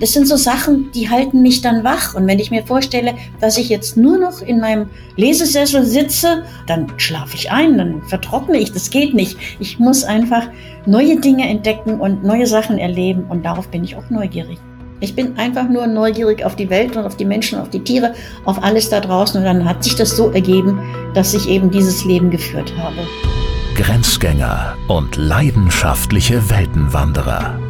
das sind so Sachen, die halten mich dann wach. Und wenn ich mir vorstelle, dass ich jetzt nur noch in meinem Lesesessel sitze, dann schlafe ich ein, dann vertrockne ich. Das geht nicht. Ich muss einfach neue Dinge entdecken und neue Sachen erleben. Und darauf bin ich auch neugierig. Ich bin einfach nur neugierig auf die Welt und auf die Menschen, auf die Tiere, auf alles da draußen. Und dann hat sich das so ergeben, dass ich eben dieses Leben geführt habe. Grenzgänger und leidenschaftliche Weltenwanderer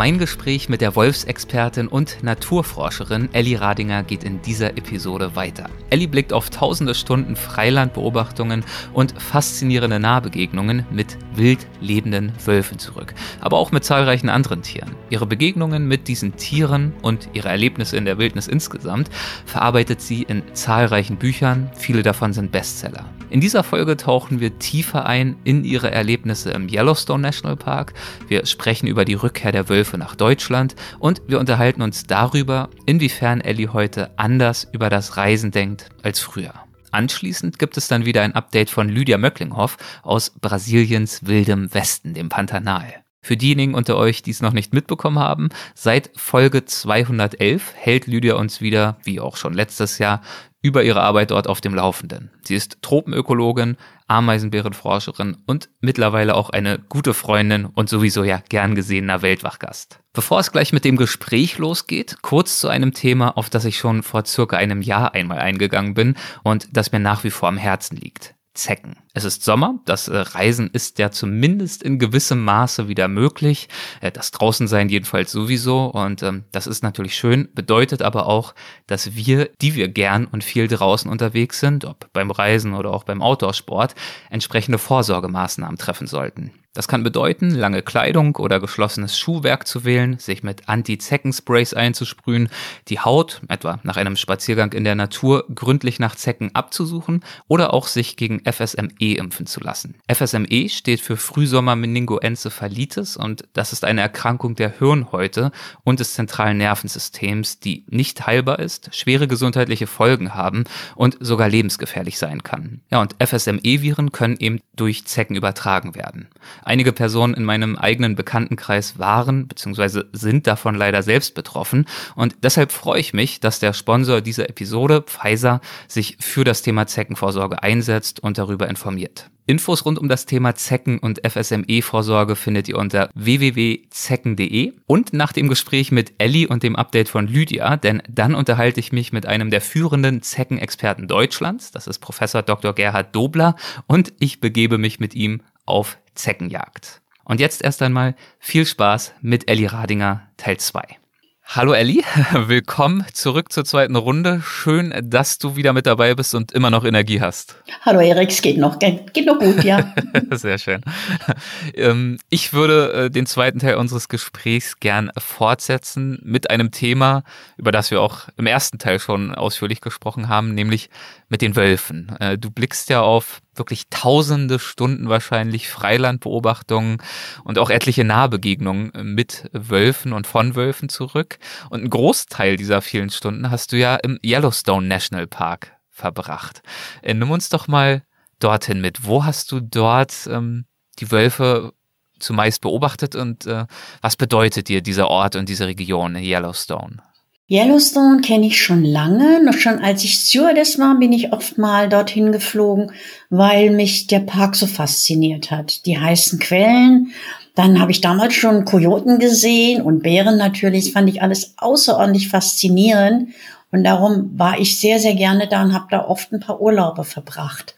Mein Gespräch mit der Wolfsexpertin und Naturforscherin Elli Radinger geht in dieser Episode weiter. Elli blickt auf tausende Stunden Freilandbeobachtungen und faszinierende Nahbegegnungen mit wild lebenden Wölfen zurück, aber auch mit zahlreichen anderen Tieren. Ihre Begegnungen mit diesen Tieren und ihre Erlebnisse in der Wildnis insgesamt verarbeitet sie in zahlreichen Büchern, viele davon sind Bestseller. In dieser Folge tauchen wir tiefer ein in ihre Erlebnisse im Yellowstone National Park. Wir sprechen über die Rückkehr der Wölfe nach Deutschland und wir unterhalten uns darüber, inwiefern Ellie heute anders über das Reisen denkt als früher. Anschließend gibt es dann wieder ein Update von Lydia Möcklinghoff aus Brasiliens wildem Westen, dem Pantanal. Für diejenigen unter euch, die es noch nicht mitbekommen haben, seit Folge 211 hält Lydia uns wieder, wie auch schon letztes Jahr, über ihre Arbeit dort auf dem Laufenden. Sie ist Tropenökologin, Ameisenbärenforscherin und mittlerweile auch eine gute Freundin und sowieso ja gern gesehener Weltwachgast. Bevor es gleich mit dem Gespräch losgeht, kurz zu einem Thema, auf das ich schon vor circa einem Jahr einmal eingegangen bin und das mir nach wie vor am Herzen liegt. Zecken. Es ist Sommer, das äh, Reisen ist ja zumindest in gewissem Maße wieder möglich, äh, das Draußensein jedenfalls sowieso und ähm, das ist natürlich schön, bedeutet aber auch, dass wir, die wir gern und viel draußen unterwegs sind, ob beim Reisen oder auch beim Outdoorsport, entsprechende Vorsorgemaßnahmen treffen sollten. Das kann bedeuten, lange Kleidung oder geschlossenes Schuhwerk zu wählen, sich mit Anti-Zeckensprays einzusprühen, die Haut, etwa nach einem Spaziergang in der Natur, gründlich nach Zecken abzusuchen oder auch sich gegen FSME impfen zu lassen. FSME steht für Frühsommer-Meningoencephalitis und das ist eine Erkrankung der Hirnhäute und des zentralen Nervensystems, die nicht heilbar ist, schwere gesundheitliche Folgen haben und sogar lebensgefährlich sein kann. Ja, und FSME-Viren können eben durch Zecken übertragen werden. Einige Personen in meinem eigenen Bekanntenkreis waren bzw. sind davon leider selbst betroffen und deshalb freue ich mich, dass der Sponsor dieser Episode, Pfizer, sich für das Thema Zeckenvorsorge einsetzt und darüber informiert. Infos rund um das Thema Zecken- und FSME-Vorsorge findet ihr unter www.zecken.de und nach dem Gespräch mit Ellie und dem Update von Lydia, denn dann unterhalte ich mich mit einem der führenden Zeckenexperten Deutschlands, das ist Professor Dr. Gerhard Dobler und ich begebe mich mit ihm auf Zeckenjagd. Und jetzt erst einmal viel Spaß mit Ellie Radinger Teil 2. Hallo Elli, willkommen zurück zur zweiten Runde. Schön, dass du wieder mit dabei bist und immer noch Energie hast. Hallo Erik, es geht noch, geht noch gut, ja. Sehr schön. Ähm, ich würde äh, den zweiten Teil unseres Gesprächs gern fortsetzen mit einem Thema, über das wir auch im ersten Teil schon ausführlich gesprochen haben, nämlich mit den Wölfen. Äh, du blickst ja auf wirklich tausende Stunden wahrscheinlich Freilandbeobachtungen und auch etliche Nahbegegnungen mit Wölfen und von Wölfen zurück. Und ein Großteil dieser vielen Stunden hast du ja im Yellowstone National Park verbracht. Äh, nimm uns doch mal dorthin mit. Wo hast du dort ähm, die Wölfe zumeist beobachtet und äh, was bedeutet dir dieser Ort und diese Region Yellowstone? Yellowstone kenne ich schon lange. Noch schon als ich Stewardess war, bin ich oft mal dorthin geflogen, weil mich der Park so fasziniert hat. Die heißen Quellen. Dann habe ich damals schon Kojoten gesehen und Bären natürlich. Das fand ich alles außerordentlich faszinierend. Und darum war ich sehr, sehr gerne da und habe da oft ein paar Urlaube verbracht.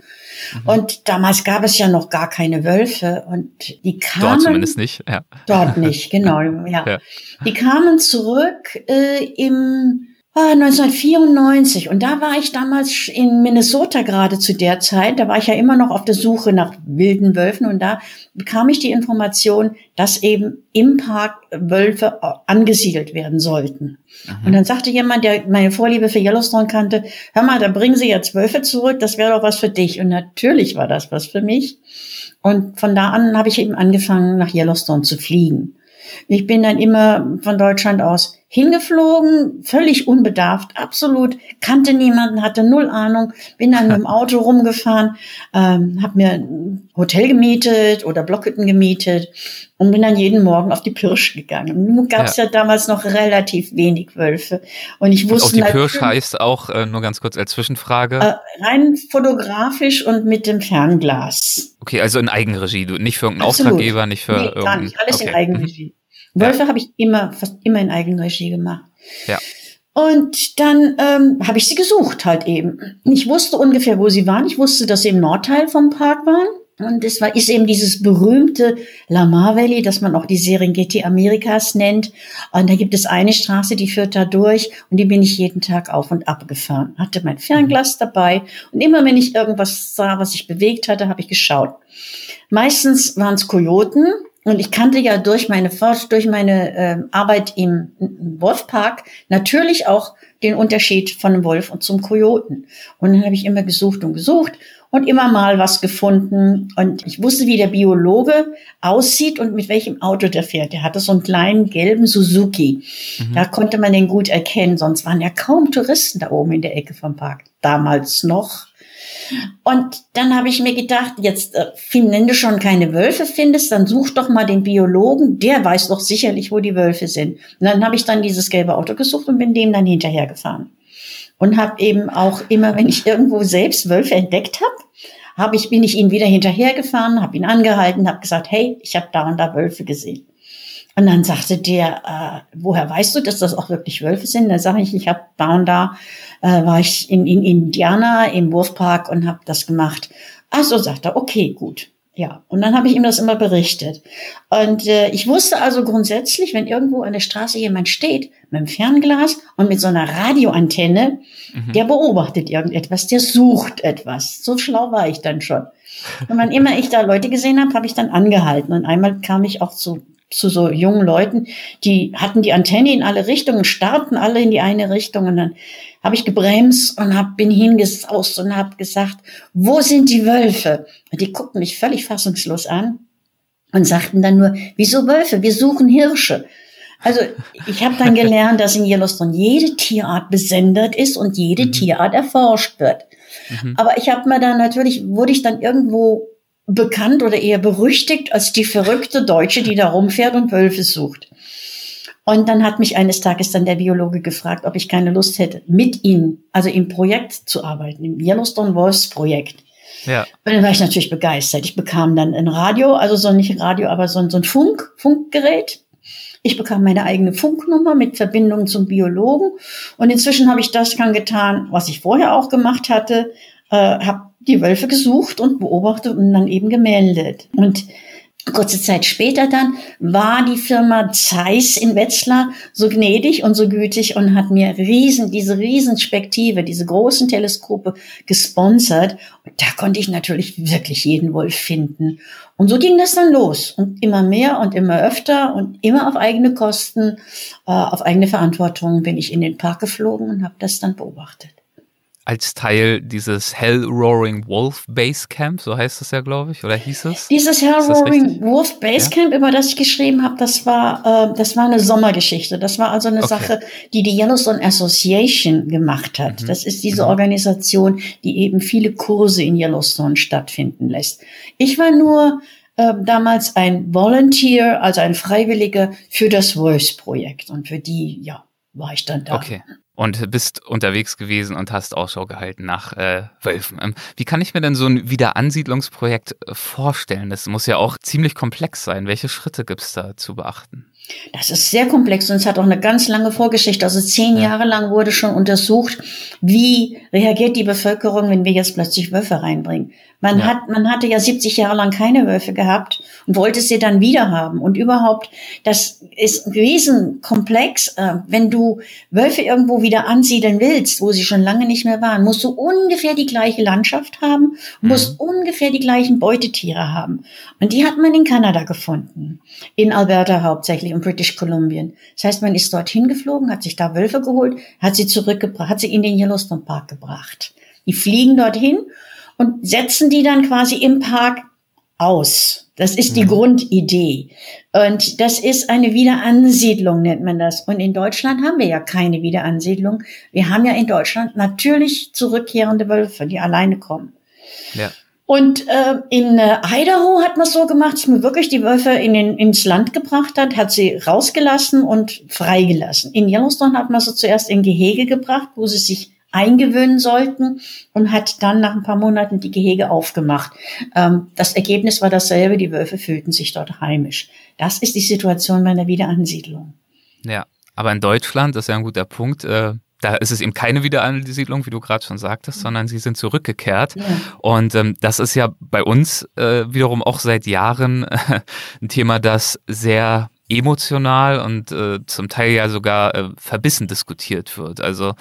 Mhm. Und damals gab es ja noch gar keine Wölfe und die kamen. Dort zumindest nicht, ja. Dort nicht, genau, ja. ja. Die kamen zurück äh, im 1994 und da war ich damals in Minnesota gerade zu der Zeit. Da war ich ja immer noch auf der Suche nach wilden Wölfen und da bekam ich die Information, dass eben im Park Wölfe angesiedelt werden sollten. Mhm. Und dann sagte jemand, der meine Vorliebe für Yellowstone kannte, hör mal, da bringen Sie jetzt Wölfe zurück, das wäre doch was für dich. Und natürlich war das was für mich. Und von da an habe ich eben angefangen, nach Yellowstone zu fliegen. Ich bin dann immer von Deutschland aus hingeflogen, völlig unbedarft, absolut, kannte niemanden, hatte null Ahnung, bin dann mit dem Auto rumgefahren, ähm, habe mir ein Hotel gemietet oder Blockhütten gemietet und bin dann jeden Morgen auf die Pirsch gegangen. Nun gab es ja. ja. damals noch relativ wenig Wölfe und ich wusste... Und auf die Pirsch heißt auch, äh, nur ganz kurz als Zwischenfrage... Äh, rein fotografisch und mit dem Fernglas. Okay, also in Eigenregie, du nicht für irgendeinen Absolut. Auftraggeber, nicht für... Nee, gar nicht, alles okay. in Eigenregie. Wölfe ja. habe ich immer, fast immer in Eigenregie gemacht. Ja. Und dann ähm, habe ich sie gesucht halt eben. Ich wusste ungefähr, wo sie waren. Ich wusste, dass sie im Nordteil vom Park waren. Und es war, ist eben dieses berühmte Lamar Valley, das man auch die Serengeti Amerikas nennt. Und da gibt es eine Straße, die führt da durch und die bin ich jeden Tag auf und ab gefahren. Hatte mein Fernglas dabei und immer wenn ich irgendwas sah, was sich bewegt hatte, habe ich geschaut. Meistens waren es Kojoten, und ich kannte ja durch meine Forsch durch meine äh, Arbeit im, im Wolfpark natürlich auch den Unterschied von einem Wolf und zum Kojoten. Und dann habe ich immer gesucht und gesucht und immer mal was gefunden. Und ich wusste, wie der Biologe aussieht und mit welchem Auto der fährt. Der hatte so einen kleinen gelben Suzuki. Mhm. Da konnte man den gut erkennen. Sonst waren ja kaum Touristen da oben in der Ecke vom Park. Damals noch. Und dann habe ich mir gedacht, jetzt, äh, wenn du schon keine Wölfe findest, dann such doch mal den Biologen, der weiß doch sicherlich, wo die Wölfe sind. Und dann habe ich dann dieses gelbe Auto gesucht und bin dem dann hinterhergefahren. Und habe eben auch immer, wenn ich irgendwo selbst Wölfe entdeckt habe, hab ich, bin ich ihnen wieder hinterhergefahren, habe ihn angehalten, habe gesagt, hey, ich habe da und da Wölfe gesehen. Und dann sagte der, äh, woher weißt du, dass das auch wirklich Wölfe sind? Dann sage ich, ich habe da und da, äh, war ich in, in Indiana im Wurfpark und habe das gemacht. Ach so, sagt er, okay, gut. Ja, und dann habe ich ihm das immer berichtet. Und äh, ich wusste also grundsätzlich, wenn irgendwo an der Straße jemand steht mit einem Fernglas und mit so einer Radioantenne, mhm. der beobachtet irgendetwas, der sucht etwas. So schlau war ich dann schon. Und wann immer ich da Leute gesehen habe, habe ich dann angehalten. Und einmal kam ich auch zu zu so jungen Leuten, die hatten die Antenne in alle Richtungen, starten alle in die eine Richtung und dann habe ich gebremst und hab, bin hingesaust und habe gesagt, wo sind die Wölfe? Und die guckten mich völlig fassungslos an und sagten dann nur, wieso Wölfe? Wir suchen Hirsche. Also ich habe dann gelernt, dass in Yellowstone jede Tierart besendet ist und jede mhm. Tierart erforscht wird. Mhm. Aber ich habe mir dann natürlich, wurde ich dann irgendwo bekannt oder eher berüchtigt als die verrückte Deutsche, die da rumfährt und Wölfe sucht. Und dann hat mich eines Tages dann der Biologe gefragt, ob ich keine Lust hätte, mit ihm, also im Projekt zu arbeiten, im Yellowstone Wolves Projekt. Ja. Und dann war ich natürlich begeistert. Ich bekam dann ein Radio, also so nicht ein Radio, aber so ein, so ein Funk, Funkgerät. Ich bekam meine eigene Funknummer mit Verbindung zum Biologen. Und inzwischen habe ich das dann getan, was ich vorher auch gemacht hatte, äh, habe die Wölfe gesucht und beobachtet und dann eben gemeldet. Und kurze Zeit später dann war die Firma Zeiss in Wetzlar so gnädig und so gütig und hat mir riesen, diese Riesenspektive, diese großen Teleskope gesponsert. Und da konnte ich natürlich wirklich jeden Wolf finden. Und so ging das dann los. Und immer mehr und immer öfter und immer auf eigene Kosten, äh, auf eigene Verantwortung bin ich in den Park geflogen und habe das dann beobachtet als Teil dieses Hell Roaring Wolf Base Camp, so heißt es ja, glaube ich, oder hieß es? Dieses Hell Roaring Wolf Base Camp, ja? über das ich geschrieben habe, das war, äh, das war eine Sommergeschichte. Das war also eine okay. Sache, die die Yellowstone Association gemacht hat. Mhm. Das ist diese mhm. Organisation, die eben viele Kurse in Yellowstone stattfinden lässt. Ich war nur äh, damals ein Volunteer, also ein Freiwilliger für das Wolfs-Projekt und für die, ja, war ich dann da. Okay und bist unterwegs gewesen und hast Ausschau gehalten nach äh, Wölfen. Ähm, wie kann ich mir denn so ein Wiederansiedlungsprojekt äh, vorstellen? Das muss ja auch ziemlich komplex sein. Welche Schritte gibt es da zu beachten? Das ist sehr komplex und es hat auch eine ganz lange Vorgeschichte. Also zehn ja. Jahre lang wurde schon untersucht, wie reagiert die Bevölkerung, wenn wir jetzt plötzlich Wölfe reinbringen. Man ja. hat, man hatte ja 70 Jahre lang keine Wölfe gehabt und wollte sie dann wieder haben. Und überhaupt, das ist ein Riesenkomplex. Äh, wenn du Wölfe irgendwo wieder ansiedeln willst, wo sie schon lange nicht mehr waren, musst du ungefähr die gleiche Landschaft haben, mhm. musst ungefähr die gleichen Beutetiere haben. Und die hat man in Kanada gefunden. In Alberta hauptsächlich und British Columbia. Das heißt, man ist dorthin geflogen, hat sich da Wölfe geholt, hat sie zurückgebracht, hat sie in den Yellowstone Park gebracht. Die fliegen dorthin und setzen die dann quasi im Park aus. Das ist die mhm. Grundidee. Und das ist eine Wiederansiedlung, nennt man das. Und in Deutschland haben wir ja keine Wiederansiedlung. Wir haben ja in Deutschland natürlich zurückkehrende Wölfe, die alleine kommen. Ja. Und äh, in äh, Idaho hat man es so gemacht, dass man wirklich die Wölfe in den, ins Land gebracht hat, hat sie rausgelassen und freigelassen. In Yellowstone hat man sie zuerst in Gehege gebracht, wo sie sich eingewöhnen sollten und hat dann nach ein paar Monaten die Gehege aufgemacht. Ähm, das Ergebnis war dasselbe, die Wölfe fühlten sich dort heimisch. Das ist die Situation bei einer Wiederansiedlung. Ja, aber in Deutschland, das ist ja ein guter Punkt, äh, da ist es eben keine Wiederansiedlung, wie du gerade schon sagtest, mhm. sondern sie sind zurückgekehrt. Ja. Und ähm, das ist ja bei uns äh, wiederum auch seit Jahren äh, ein Thema, das sehr emotional und äh, zum Teil ja sogar äh, verbissen diskutiert wird. Also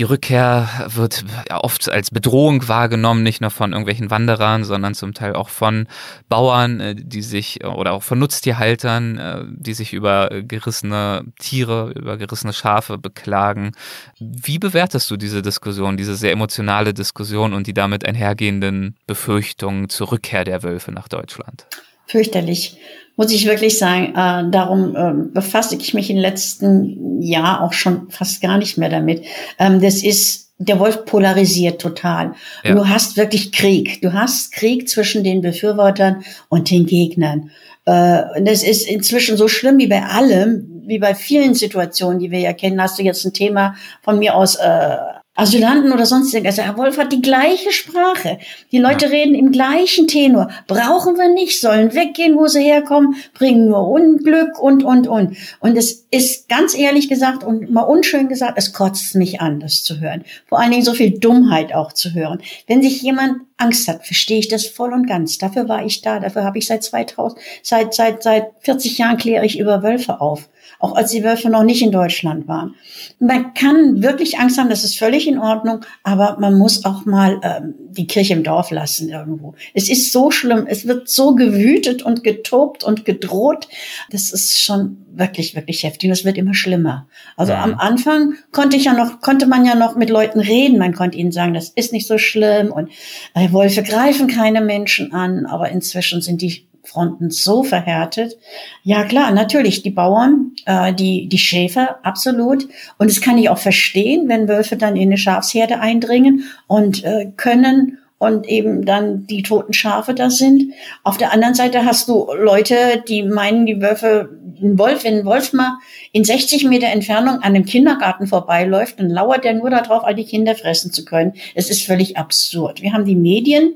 die Rückkehr wird oft als Bedrohung wahrgenommen, nicht nur von irgendwelchen Wanderern, sondern zum Teil auch von Bauern, äh, die sich oder auch von Nutztierhaltern, äh, die sich über gerissene Tiere, über gerissene Schafe beklagen. Wie bewertest du diese Diskussion, diese sehr emotionale Diskussion und die damit einhergehenden Befürchtungen zur Rückkehr der Wölfe nach Deutschland? Fürchterlich muss ich wirklich sagen. Äh, darum äh, befasse ich mich im letzten Jahr auch schon fast gar nicht mehr damit. Ähm, das ist der Wolf polarisiert total. Ja. Du hast wirklich Krieg. Du hast Krieg zwischen den Befürwortern und den Gegnern. Äh, das ist inzwischen so schlimm wie bei allem, wie bei vielen Situationen, die wir ja kennen. Hast du jetzt ein Thema von mir aus äh, Asylanten oder sonst irgendwas. Also Herr Wolf hat die gleiche Sprache. Die Leute ja. reden im gleichen Tenor. Brauchen wir nicht, sollen weggehen, wo sie herkommen, bringen nur Unglück und, und, und. Und es ist ganz ehrlich gesagt und mal unschön gesagt, es kotzt mich an, das zu hören. Vor allen Dingen so viel Dummheit auch zu hören. Wenn sich jemand Angst hat, verstehe ich das voll und ganz. Dafür war ich da. Dafür habe ich seit 2000, seit, seit, seit 40 Jahren kläre ich über Wölfe auf auch als die Wölfe noch nicht in Deutschland waren. Man kann wirklich Angst haben, das ist völlig in Ordnung, aber man muss auch mal ähm, die Kirche im Dorf lassen irgendwo. Es ist so schlimm, es wird so gewütet und getobt und gedroht. Das ist schon wirklich, wirklich heftig und es wird immer schlimmer. Also ja. am Anfang konnte ich ja noch, konnte man ja noch mit Leuten reden. Man konnte ihnen sagen, das ist nicht so schlimm und äh, Wölfe greifen keine Menschen an, aber inzwischen sind die Fronten so verhärtet. Ja klar, natürlich die Bauern, äh, die die Schäfer absolut. Und das kann ich auch verstehen, wenn Wölfe dann in eine Schafsherde eindringen und äh, können und eben dann die toten Schafe da sind. Auf der anderen Seite hast du Leute, die meinen, die Wölfe, ein Wolf, wenn ein Wolf mal in 60 Meter Entfernung an einem Kindergarten vorbeiläuft, dann lauert er nur darauf, all die Kinder fressen zu können. Es ist völlig absurd. Wir haben die Medien,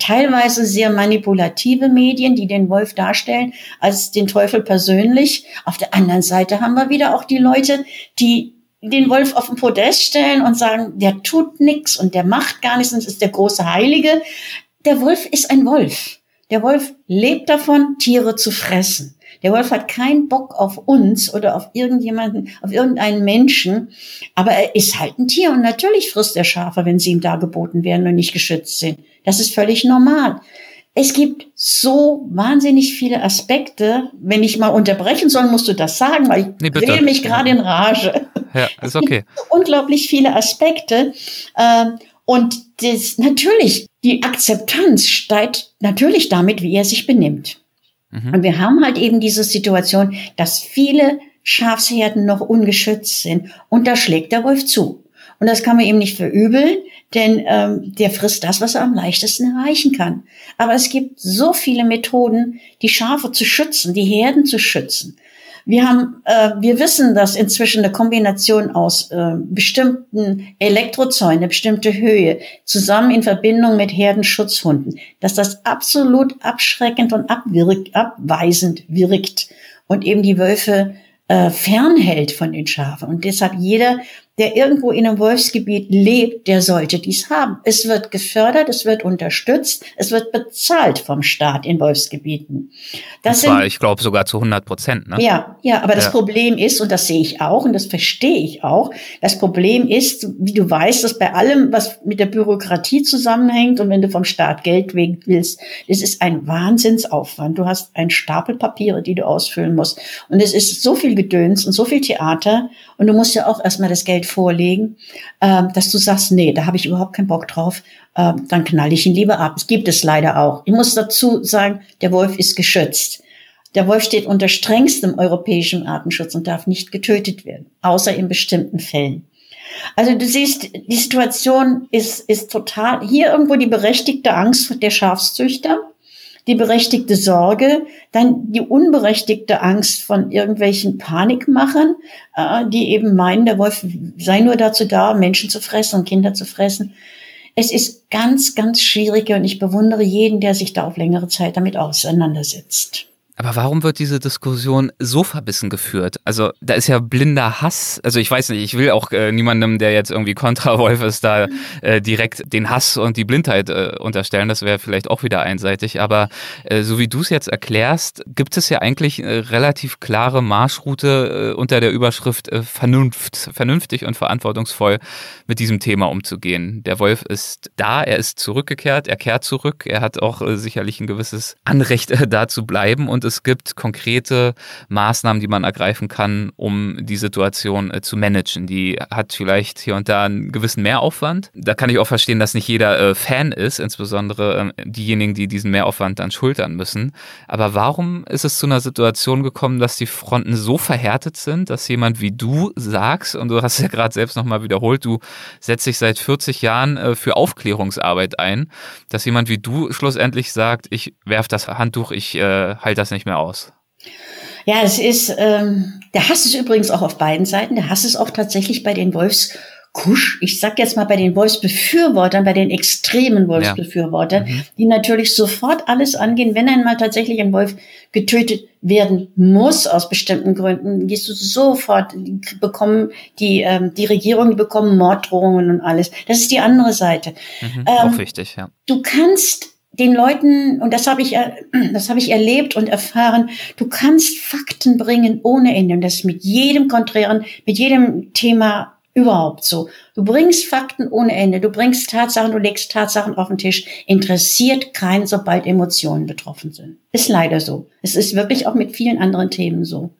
teilweise sehr manipulative Medien, die den Wolf darstellen als den Teufel persönlich. Auf der anderen Seite haben wir wieder auch die Leute, die den Wolf auf den Podest stellen und sagen, der tut nichts und der macht gar nichts und ist der große Heilige. Der Wolf ist ein Wolf. Der Wolf lebt davon, Tiere zu fressen. Der Wolf hat keinen Bock auf uns oder auf irgendjemanden, auf irgendeinen Menschen, aber er ist halt ein Tier und natürlich frisst er Schafe, wenn sie ihm dargeboten werden und nicht geschützt sind. Das ist völlig normal. Es gibt so wahnsinnig viele Aspekte. Wenn ich mal unterbrechen soll, musst du das sagen, weil ich nee, rede mich gerade in Rage. Ja, ist okay. unglaublich viele Aspekte. Ähm, und das, natürlich, die Akzeptanz steigt natürlich damit, wie er sich benimmt. Mhm. Und wir haben halt eben diese Situation, dass viele Schafsherden noch ungeschützt sind. Und da schlägt der Wolf zu. Und das kann man ihm nicht verübeln, denn ähm, der frisst das, was er am leichtesten erreichen kann. Aber es gibt so viele Methoden, die Schafe zu schützen, die Herden zu schützen. Wir haben, äh, wir wissen, dass inzwischen eine Kombination aus äh, bestimmten Elektrozäunen, eine bestimmte Höhe, zusammen in Verbindung mit Herdenschutzhunden, dass das absolut abschreckend und abwirkt, abweisend wirkt. und eben die Wölfe äh, fernhält von den Schafen. Und deshalb jeder, der irgendwo in einem Wolfsgebiet lebt, der sollte dies haben. Es wird gefördert, es wird unterstützt, es wird bezahlt vom Staat in Wolfsgebieten. Das und zwar, sind, ich glaube, sogar zu 100 Prozent. Ne? Ja, ja, aber das ja. Problem ist, und das sehe ich auch und das verstehe ich auch, das Problem ist, wie du weißt, dass bei allem, was mit der Bürokratie zusammenhängt und wenn du vom Staat Geld wegen willst, es ist ein Wahnsinnsaufwand. Du hast einen Stapel Papiere, die du ausfüllen musst. Und es ist so viel Gedöns und so viel Theater und du musst ja auch erstmal das Geld vorlegen, ähm, dass du sagst, nee, da habe ich überhaupt keinen Bock drauf, ähm, dann knall ich ihn lieber ab. Es gibt es leider auch. Ich muss dazu sagen, der Wolf ist geschützt. Der Wolf steht unter strengstem europäischem Artenschutz und darf nicht getötet werden, außer in bestimmten Fällen. Also du siehst, die Situation ist, ist total, hier irgendwo die berechtigte Angst der Schafszüchter, die berechtigte Sorge, dann die unberechtigte Angst von irgendwelchen Panikmachern, äh, die eben meinen, der Wolf sei nur dazu da, Menschen zu fressen und Kinder zu fressen. Es ist ganz, ganz schwierig und ich bewundere jeden, der sich da auf längere Zeit damit auseinandersetzt. Aber warum wird diese Diskussion so verbissen geführt? Also da ist ja blinder Hass. Also ich weiß nicht, ich will auch äh, niemandem, der jetzt irgendwie kontra Wolf ist, da äh, direkt den Hass und die Blindheit äh, unterstellen. Das wäre vielleicht auch wieder einseitig. Aber äh, so wie du es jetzt erklärst, gibt es ja eigentlich eine relativ klare Marschroute äh, unter der Überschrift äh, Vernunft, vernünftig und verantwortungsvoll mit diesem Thema umzugehen. Der Wolf ist da, er ist zurückgekehrt, er kehrt zurück, er hat auch äh, sicherlich ein gewisses Anrecht äh, da zu bleiben und es gibt konkrete Maßnahmen, die man ergreifen kann, um die Situation äh, zu managen. Die hat vielleicht hier und da einen gewissen Mehraufwand. Da kann ich auch verstehen, dass nicht jeder äh, Fan ist, insbesondere äh, diejenigen, die diesen Mehraufwand dann schultern müssen. Aber warum ist es zu einer Situation gekommen, dass die Fronten so verhärtet sind, dass jemand wie du sagst, und du hast ja gerade selbst nochmal wiederholt, du setzt dich seit 40 Jahren äh, für Aufklärungsarbeit ein, dass jemand wie du schlussendlich sagt, ich werf das Handtuch, ich äh, halte das nicht mehr aus. Ja, es ist, ähm, der Hass ist übrigens auch auf beiden Seiten. Der Hass ist auch tatsächlich bei den Wolfskusch, ich sag jetzt mal bei den Wolfsbefürwortern, bei den extremen Wolfsbefürwortern, ja. mhm. die natürlich sofort alles angehen, wenn einmal tatsächlich ein Wolf getötet werden muss aus bestimmten Gründen, gehst du sofort, die bekommen die, ähm, die Regierung, die bekommen Morddrohungen und alles. Das ist die andere Seite. Mhm, ähm, auch wichtig, ja. Du kannst den Leuten, und das habe ich, das habe ich erlebt und erfahren, du kannst Fakten bringen ohne Ende. Und das ist mit jedem Konträren, mit jedem Thema überhaupt so. Du bringst Fakten ohne Ende, du bringst Tatsachen, du legst Tatsachen auf den Tisch. Interessiert keinen, sobald Emotionen betroffen sind. Ist leider so. Es ist wirklich auch mit vielen anderen Themen so.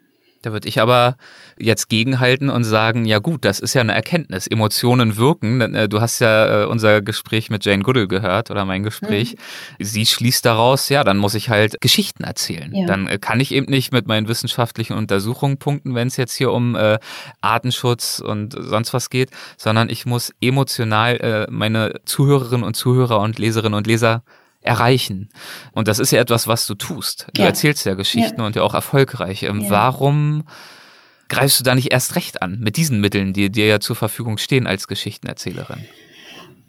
Da würde ich aber jetzt gegenhalten und sagen, ja gut, das ist ja eine Erkenntnis. Emotionen wirken. Äh, du hast ja äh, unser Gespräch mit Jane Goodall gehört oder mein Gespräch. Mhm. Sie schließt daraus, ja, dann muss ich halt Geschichten erzählen. Ja. Dann äh, kann ich eben nicht mit meinen wissenschaftlichen Untersuchungen punkten, wenn es jetzt hier um äh, Artenschutz und sonst was geht, sondern ich muss emotional äh, meine Zuhörerinnen und Zuhörer und Leserinnen und Leser erreichen. Und das ist ja etwas, was du tust. Du ja. erzählst ja Geschichten ja. und ja auch erfolgreich. Ähm. Warum greifst du da nicht erst recht an mit diesen Mitteln, die dir ja zur Verfügung stehen als Geschichtenerzählerin?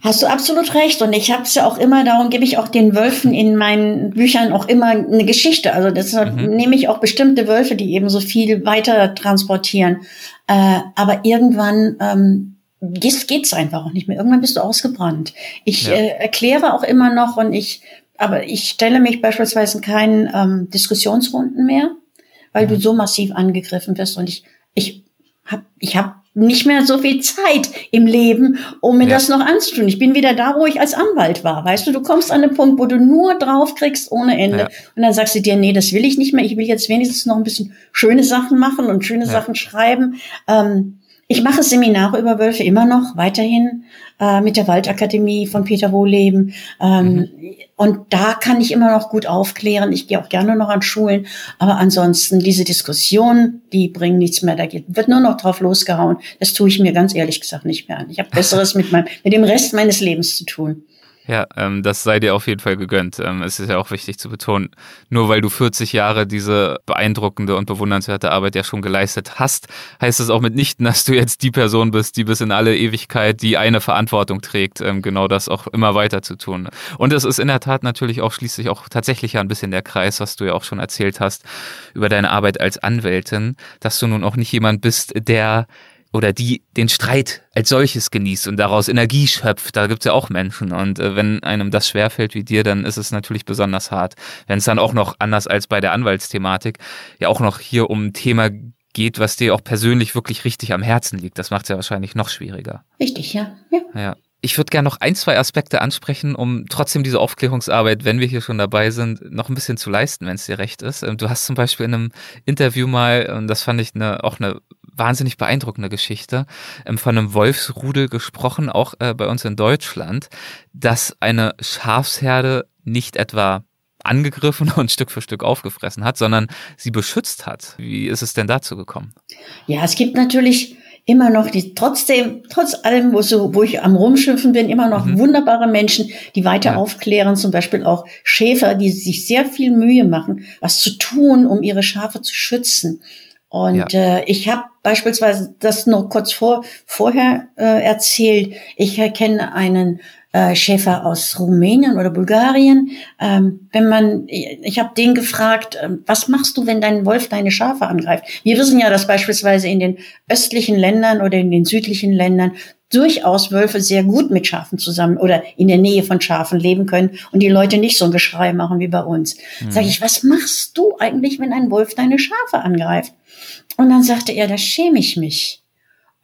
Hast du absolut recht. Und ich habe es ja auch immer, darum gebe ich auch den Wölfen in meinen Büchern auch immer eine Geschichte. Also deshalb mhm. nehme ich auch bestimmte Wölfe, die eben so viel weiter transportieren. Äh, aber irgendwann ähm, jetzt geht's einfach auch nicht mehr. Irgendwann bist du ausgebrannt. Ich ja. äh, erkläre auch immer noch und ich, aber ich stelle mich beispielsweise in keinen ähm, Diskussionsrunden mehr, weil mhm. du so massiv angegriffen wirst und ich, ich hab, ich hab nicht mehr so viel Zeit im Leben, um mir ja. das noch anzutun. Ich bin wieder da, wo ich als Anwalt war. Weißt du, du kommst an den Punkt, wo du nur drauf kriegst ohne Ende. Ja. Und dann sagst du dir, nee, das will ich nicht mehr. Ich will jetzt wenigstens noch ein bisschen schöne Sachen machen und schöne ja. Sachen schreiben. Ähm, ich mache Seminare über Wölfe immer noch, weiterhin äh, mit der Waldakademie von Peter Wohleben. Ähm, mhm. Und da kann ich immer noch gut aufklären. Ich gehe auch gerne noch an Schulen. Aber ansonsten, diese Diskussionen, die bringen nichts mehr. Da geht, wird nur noch drauf losgehauen. Das tue ich mir ganz ehrlich gesagt nicht mehr an. Ich habe Besseres mit, meinem, mit dem Rest meines Lebens zu tun. Ja, ähm, das sei dir auf jeden Fall gegönnt. Ähm, es ist ja auch wichtig zu betonen, nur weil du 40 Jahre diese beeindruckende und bewundernswerte Arbeit ja schon geleistet hast, heißt es auch mitnichten, dass du jetzt die Person bist, die bis in alle Ewigkeit die eine Verantwortung trägt, ähm, genau das auch immer weiter zu tun. Und es ist in der Tat natürlich auch schließlich auch tatsächlich ja ein bisschen der Kreis, was du ja auch schon erzählt hast über deine Arbeit als Anwältin, dass du nun auch nicht jemand bist, der oder die den Streit als solches genießt und daraus Energie schöpft. Da gibt's ja auch Menschen. Und äh, wenn einem das schwerfällt wie dir, dann ist es natürlich besonders hart. Wenn es dann auch noch anders als bei der Anwaltsthematik ja auch noch hier um ein Thema geht, was dir auch persönlich wirklich richtig am Herzen liegt. Das macht es ja wahrscheinlich noch schwieriger. Richtig, ja. Ja. ja. Ich würde gerne noch ein, zwei Aspekte ansprechen, um trotzdem diese Aufklärungsarbeit, wenn wir hier schon dabei sind, noch ein bisschen zu leisten, wenn es dir recht ist. Ähm, du hast zum Beispiel in einem Interview mal, und das fand ich eine, auch eine wahnsinnig beeindruckende Geschichte, ähm, von einem Wolfsrudel gesprochen, auch äh, bei uns in Deutschland, dass eine Schafsherde nicht etwa angegriffen und Stück für Stück aufgefressen hat, sondern sie beschützt hat. Wie ist es denn dazu gekommen? Ja, es gibt natürlich immer noch die, trotzdem, trotz allem, wo, so, wo ich am Rumschimpfen bin, immer noch mhm. wunderbare Menschen, die weiter ja. aufklären, zum Beispiel auch Schäfer, die sich sehr viel Mühe machen, was zu tun, um ihre Schafe zu schützen. Und ja. äh, ich habe beispielsweise das noch kurz vor, vorher äh, erzählt. Ich erkenne einen äh, Schäfer aus Rumänien oder Bulgarien. Ähm, wenn man, ich habe den gefragt, äh, was machst du, wenn dein Wolf deine Schafe angreift? Wir wissen ja, dass beispielsweise in den östlichen Ländern oder in den südlichen Ländern durchaus Wölfe sehr gut mit Schafen zusammen oder in der Nähe von Schafen leben können und die Leute nicht so ein Geschrei machen wie bei uns. Mhm. Sag ich, was machst du eigentlich, wenn ein Wolf deine Schafe angreift? Und dann sagte er, da schäme ich mich.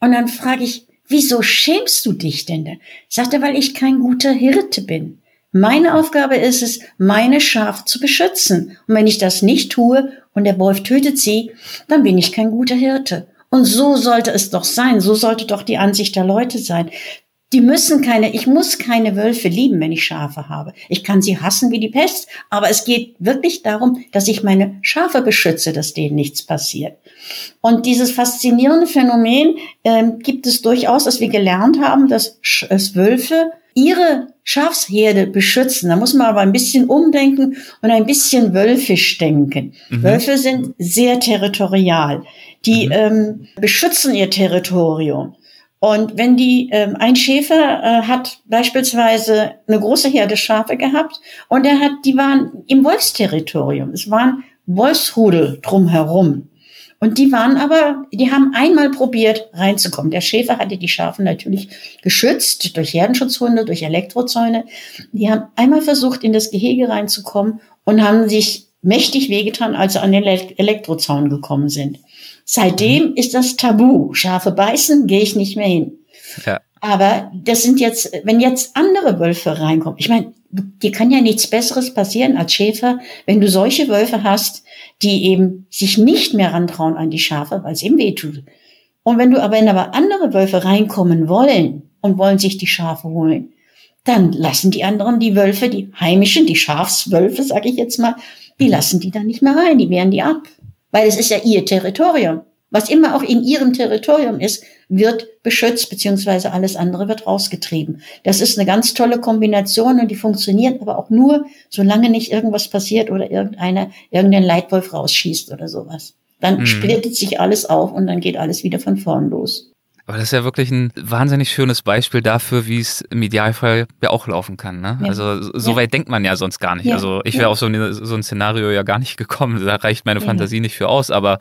Und dann frage ich, wieso schämst du dich denn? da? Sagt er, weil ich kein guter Hirte bin. Meine Aufgabe ist es, meine Schafe zu beschützen. Und wenn ich das nicht tue und der Wolf tötet sie, dann bin ich kein guter Hirte. Und so sollte es doch sein. So sollte doch die Ansicht der Leute sein. Die müssen keine, ich muss keine Wölfe lieben, wenn ich Schafe habe. Ich kann sie hassen wie die Pest, aber es geht wirklich darum, dass ich meine Schafe beschütze, dass denen nichts passiert. Und dieses faszinierende Phänomen ähm, gibt es durchaus, dass wir gelernt haben, dass, dass Wölfe ihre Schafsherde beschützen. Da muss man aber ein bisschen umdenken und ein bisschen wölfisch denken. Mhm. Wölfe sind sehr territorial. Die mhm. ähm, beschützen ihr Territorium. Und wenn die, ähm, ein Schäfer äh, hat beispielsweise eine große Herde Schafe gehabt und er hat, die waren im Wolfsterritorium. Es waren Wolfsrudel drumherum. Und die waren aber, die haben einmal probiert reinzukommen. Der Schäfer hatte die Schafe natürlich geschützt durch Herdenschutzhunde, durch Elektrozäune. Die haben einmal versucht, in das Gehege reinzukommen und haben sich mächtig wehgetan, als sie an den Elektrozaun gekommen sind. Seitdem mhm. ist das Tabu. Schafe beißen, gehe ich nicht mehr hin. Ja. Aber das sind jetzt, wenn jetzt andere Wölfe reinkommen, ich meine, dir kann ja nichts Besseres passieren als Schäfer, wenn du solche Wölfe hast, die eben sich nicht mehr rantrauen an die Schafe, weil es ihm weh tut. Und wenn du aber, wenn aber andere Wölfe reinkommen wollen und wollen sich die Schafe holen, dann lassen die anderen die Wölfe, die heimischen, die Schafswölfe, sag ich jetzt mal, die lassen die dann nicht mehr rein, die wehren die ab weil es ist ja ihr Territorium. Was immer auch in ihrem Territorium ist, wird beschützt, beziehungsweise alles andere wird rausgetrieben. Das ist eine ganz tolle Kombination und die funktioniert aber auch nur, solange nicht irgendwas passiert oder irgendeiner irgendein Leitwolf rausschießt oder sowas. Dann mhm. splittet sich alles auf und dann geht alles wieder von vorn los. Aber das ist ja wirklich ein wahnsinnig schönes Beispiel dafür, wie es im Idealfall ja auch laufen kann. Ne? Ja. Also so ja. weit denkt man ja sonst gar nicht. Ja. Also ich wäre auf so, eine, so, ein Szenario ja gar nicht gekommen. Da reicht meine Fantasie nicht für aus. Aber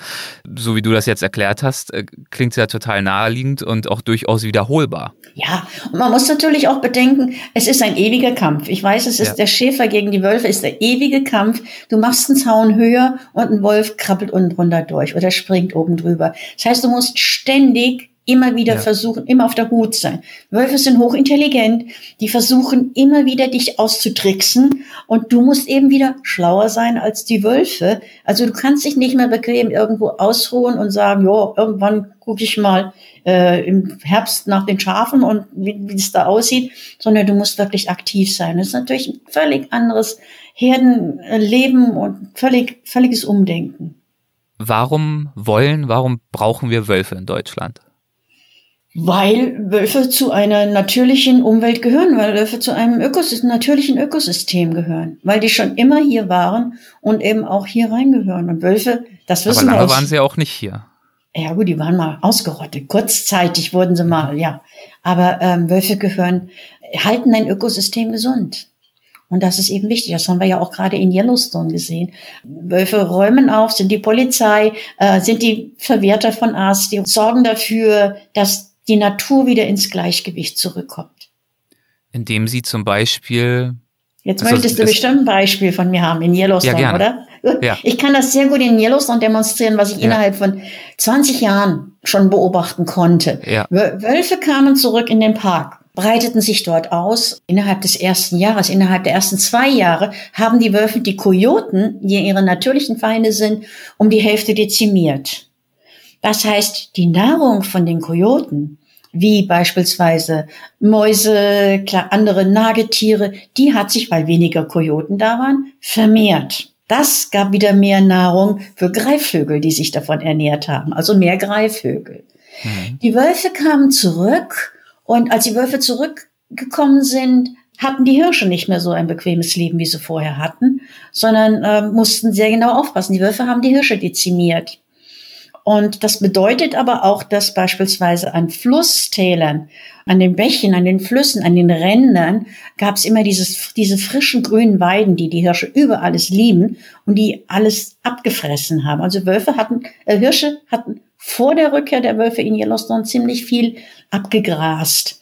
so wie du das jetzt erklärt hast, äh, klingt es ja total naheliegend und auch durchaus wiederholbar. Ja, und man muss natürlich auch bedenken, es ist ein ewiger Kampf. Ich weiß, es ist der Schäfer gegen die Wölfe, ist der ewige Kampf. Du machst einen Zaun höher und ein Wolf krabbelt unten drunter durch oder springt oben drüber. Das heißt, du musst ständig immer wieder ja. versuchen, immer auf der Hut sein. Wölfe sind hochintelligent, die versuchen immer wieder dich auszutricksen und du musst eben wieder schlauer sein als die Wölfe. Also du kannst dich nicht mehr bequem irgendwo ausruhen und sagen, jo, irgendwann gucke ich mal äh, im Herbst nach den Schafen und wie, wie es da aussieht, sondern du musst wirklich aktiv sein. Das ist natürlich ein völlig anderes Herdenleben und völlig, völliges Umdenken. Warum wollen, warum brauchen wir Wölfe in Deutschland? Weil Wölfe zu einer natürlichen Umwelt gehören, weil Wölfe zu einem Ökosystem, natürlichen Ökosystem gehören, weil die schon immer hier waren und eben auch hier reingehören. Und Wölfe, das wissen Aber lange wir waren sie auch nicht hier. Ja gut, die waren mal ausgerottet. Kurzzeitig wurden sie mal, ja. Aber ähm, Wölfe gehören, halten ein Ökosystem gesund. Und das ist eben wichtig. Das haben wir ja auch gerade in Yellowstone gesehen. Wölfe räumen auf, sind die Polizei, äh, sind die Verwerter von Aas, die sorgen dafür, dass die Natur wieder ins Gleichgewicht zurückkommt. Indem sie zum Beispiel. Jetzt also möchtest du bestimmt ein Beispiel von mir haben in Yellowstone, ja, oder? Ja. Ich kann das sehr gut in Yellowstone demonstrieren, was ich ja. innerhalb von 20 Jahren schon beobachten konnte. Ja. Wölfe kamen zurück in den Park breiteten sich dort aus. Innerhalb des ersten Jahres, innerhalb der ersten zwei Jahre haben die Wölfe die Kojoten, die ihre natürlichen Feinde sind, um die Hälfte dezimiert. Das heißt, die Nahrung von den Kojoten, wie beispielsweise Mäuse, andere Nagetiere, die hat sich, weil weniger Kojoten da waren, vermehrt. Das gab wieder mehr Nahrung für Greifvögel, die sich davon ernährt haben, also mehr Greifvögel. Mhm. Die Wölfe kamen zurück und als die Wölfe zurückgekommen sind, hatten die Hirsche nicht mehr so ein bequemes Leben, wie sie vorher hatten, sondern äh, mussten sehr genau aufpassen. Die Wölfe haben die Hirsche dezimiert. Und das bedeutet aber auch, dass beispielsweise an Flusstälern, an den Bächen, an den Flüssen, an den Rändern gab es immer dieses, diese frischen grünen Weiden, die die Hirsche über alles lieben und die alles abgefressen haben. Also Wölfe hatten, äh, Hirsche hatten vor der Rückkehr der Wölfe in Yellowstone ziemlich viel abgegrast.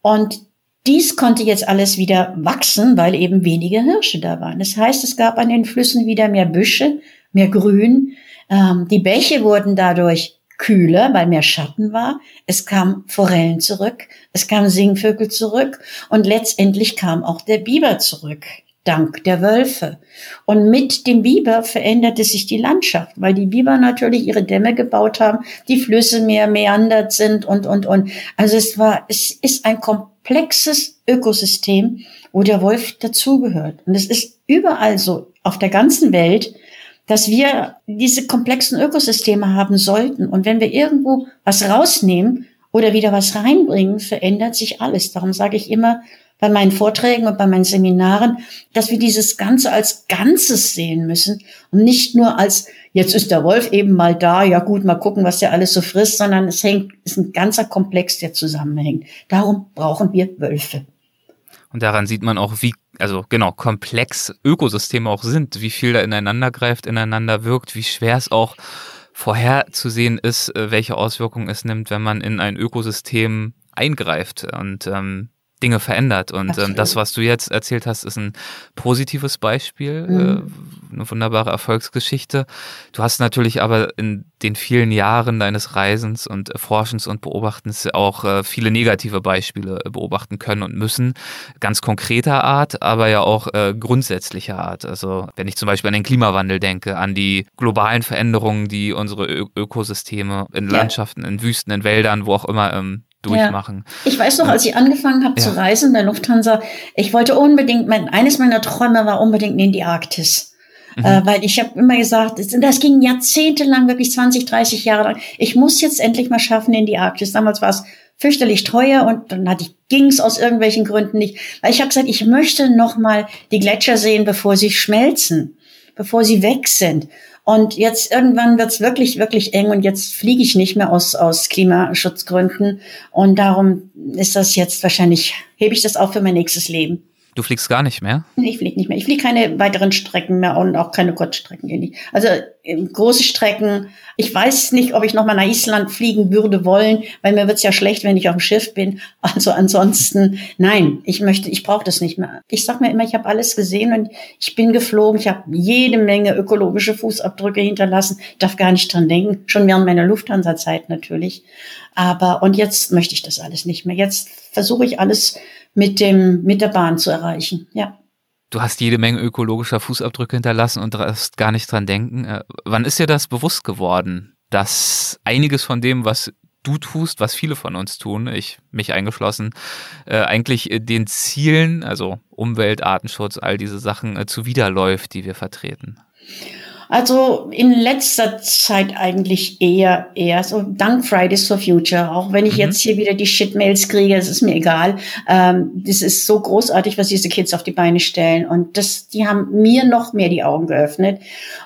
Und dies konnte jetzt alles wieder wachsen, weil eben weniger Hirsche da waren. Das heißt, es gab an den Flüssen wieder mehr Büsche, mehr Grün, ähm, die Bäche wurden dadurch kühler, weil mehr Schatten war. Es kamen Forellen zurück, es kamen Singvögel zurück und letztendlich kam auch der Biber zurück, dank der Wölfe. Und mit dem Biber veränderte sich die Landschaft, weil die Biber natürlich ihre Dämme gebaut haben, die Flüsse mehr meandert sind und, und, und. Also es war, es ist ein komplexes Ökosystem, wo der Wolf dazugehört. Und es ist überall so, auf der ganzen Welt, dass wir diese komplexen Ökosysteme haben sollten. Und wenn wir irgendwo was rausnehmen oder wieder was reinbringen, verändert sich alles. Darum sage ich immer bei meinen Vorträgen und bei meinen Seminaren, dass wir dieses Ganze als Ganzes sehen müssen und nicht nur als, jetzt ist der Wolf eben mal da, ja gut, mal gucken, was der alles so frisst, sondern es hängt, ist ein ganzer Komplex, der zusammenhängt. Darum brauchen wir Wölfe. Und daran sieht man auch, wie, also genau, komplex Ökosysteme auch sind, wie viel da ineinander greift, ineinander wirkt, wie schwer es auch vorherzusehen ist, äh, welche Auswirkungen es nimmt, wenn man in ein Ökosystem eingreift. Und ähm, Dinge verändert. Und ähm, das, was du jetzt erzählt hast, ist ein positives Beispiel, mhm. äh, eine wunderbare Erfolgsgeschichte. Du hast natürlich aber in den vielen Jahren deines Reisens und Forschens und Beobachtens auch äh, viele negative Beispiele beobachten können und müssen. Ganz konkreter Art, aber ja auch äh, grundsätzlicher Art. Also wenn ich zum Beispiel an den Klimawandel denke, an die globalen Veränderungen, die unsere Ö Ökosysteme in Landschaften, in Wüsten, in Wäldern, wo auch immer ähm, durchmachen. Ja. Ich weiß noch, als ich angefangen habe ja. zu reisen bei Lufthansa, ich wollte unbedingt, mein, eines meiner Träume war unbedingt in die Arktis. Mhm. Äh, weil ich habe immer gesagt, das ging jahrzehntelang, wirklich 20, 30 Jahre lang. Ich muss jetzt endlich mal schaffen in die Arktis. Damals war es fürchterlich teuer und dann hatte ich ging's aus irgendwelchen Gründen nicht. Weil ich habe gesagt, ich möchte noch mal die Gletscher sehen, bevor sie schmelzen, bevor sie weg sind. Und jetzt irgendwann wird's wirklich, wirklich eng und jetzt fliege ich nicht mehr aus, aus Klimaschutzgründen. Und darum ist das jetzt wahrscheinlich, hebe ich das auch für mein nächstes Leben. Du fliegst gar nicht mehr? Ich fliege nicht mehr. Ich fliege keine weiteren Strecken mehr und auch keine Kurzstrecken. Also ähm, große Strecken. Ich weiß nicht, ob ich noch mal nach Island fliegen würde wollen, weil mir wird's ja schlecht, wenn ich auf dem Schiff bin. Also ansonsten, nein, ich möchte, ich brauche das nicht mehr. Ich sag mir immer, ich habe alles gesehen und ich bin geflogen. Ich habe jede Menge ökologische Fußabdrücke hinterlassen. Darf gar nicht dran denken. Schon während meiner Lufthansa-Zeit natürlich. Aber und jetzt möchte ich das alles nicht mehr. Jetzt versuche ich alles mit dem, mit der Bahn zu erreichen, ja. Du hast jede Menge ökologischer Fußabdrücke hinterlassen und darfst gar nicht dran denken. Äh, wann ist dir das bewusst geworden, dass einiges von dem, was du tust, was viele von uns tun, ich mich eingeschlossen, äh, eigentlich den Zielen, also Umwelt, Artenschutz, all diese Sachen äh, zuwiderläuft, die wir vertreten? Also in letzter Zeit eigentlich eher, eher so dank Fridays for Future. Auch wenn ich mhm. jetzt hier wieder die Shitmails kriege, es ist mir egal. Ähm, das ist so großartig, was diese Kids auf die Beine stellen. Und das, die haben mir noch mehr die Augen geöffnet.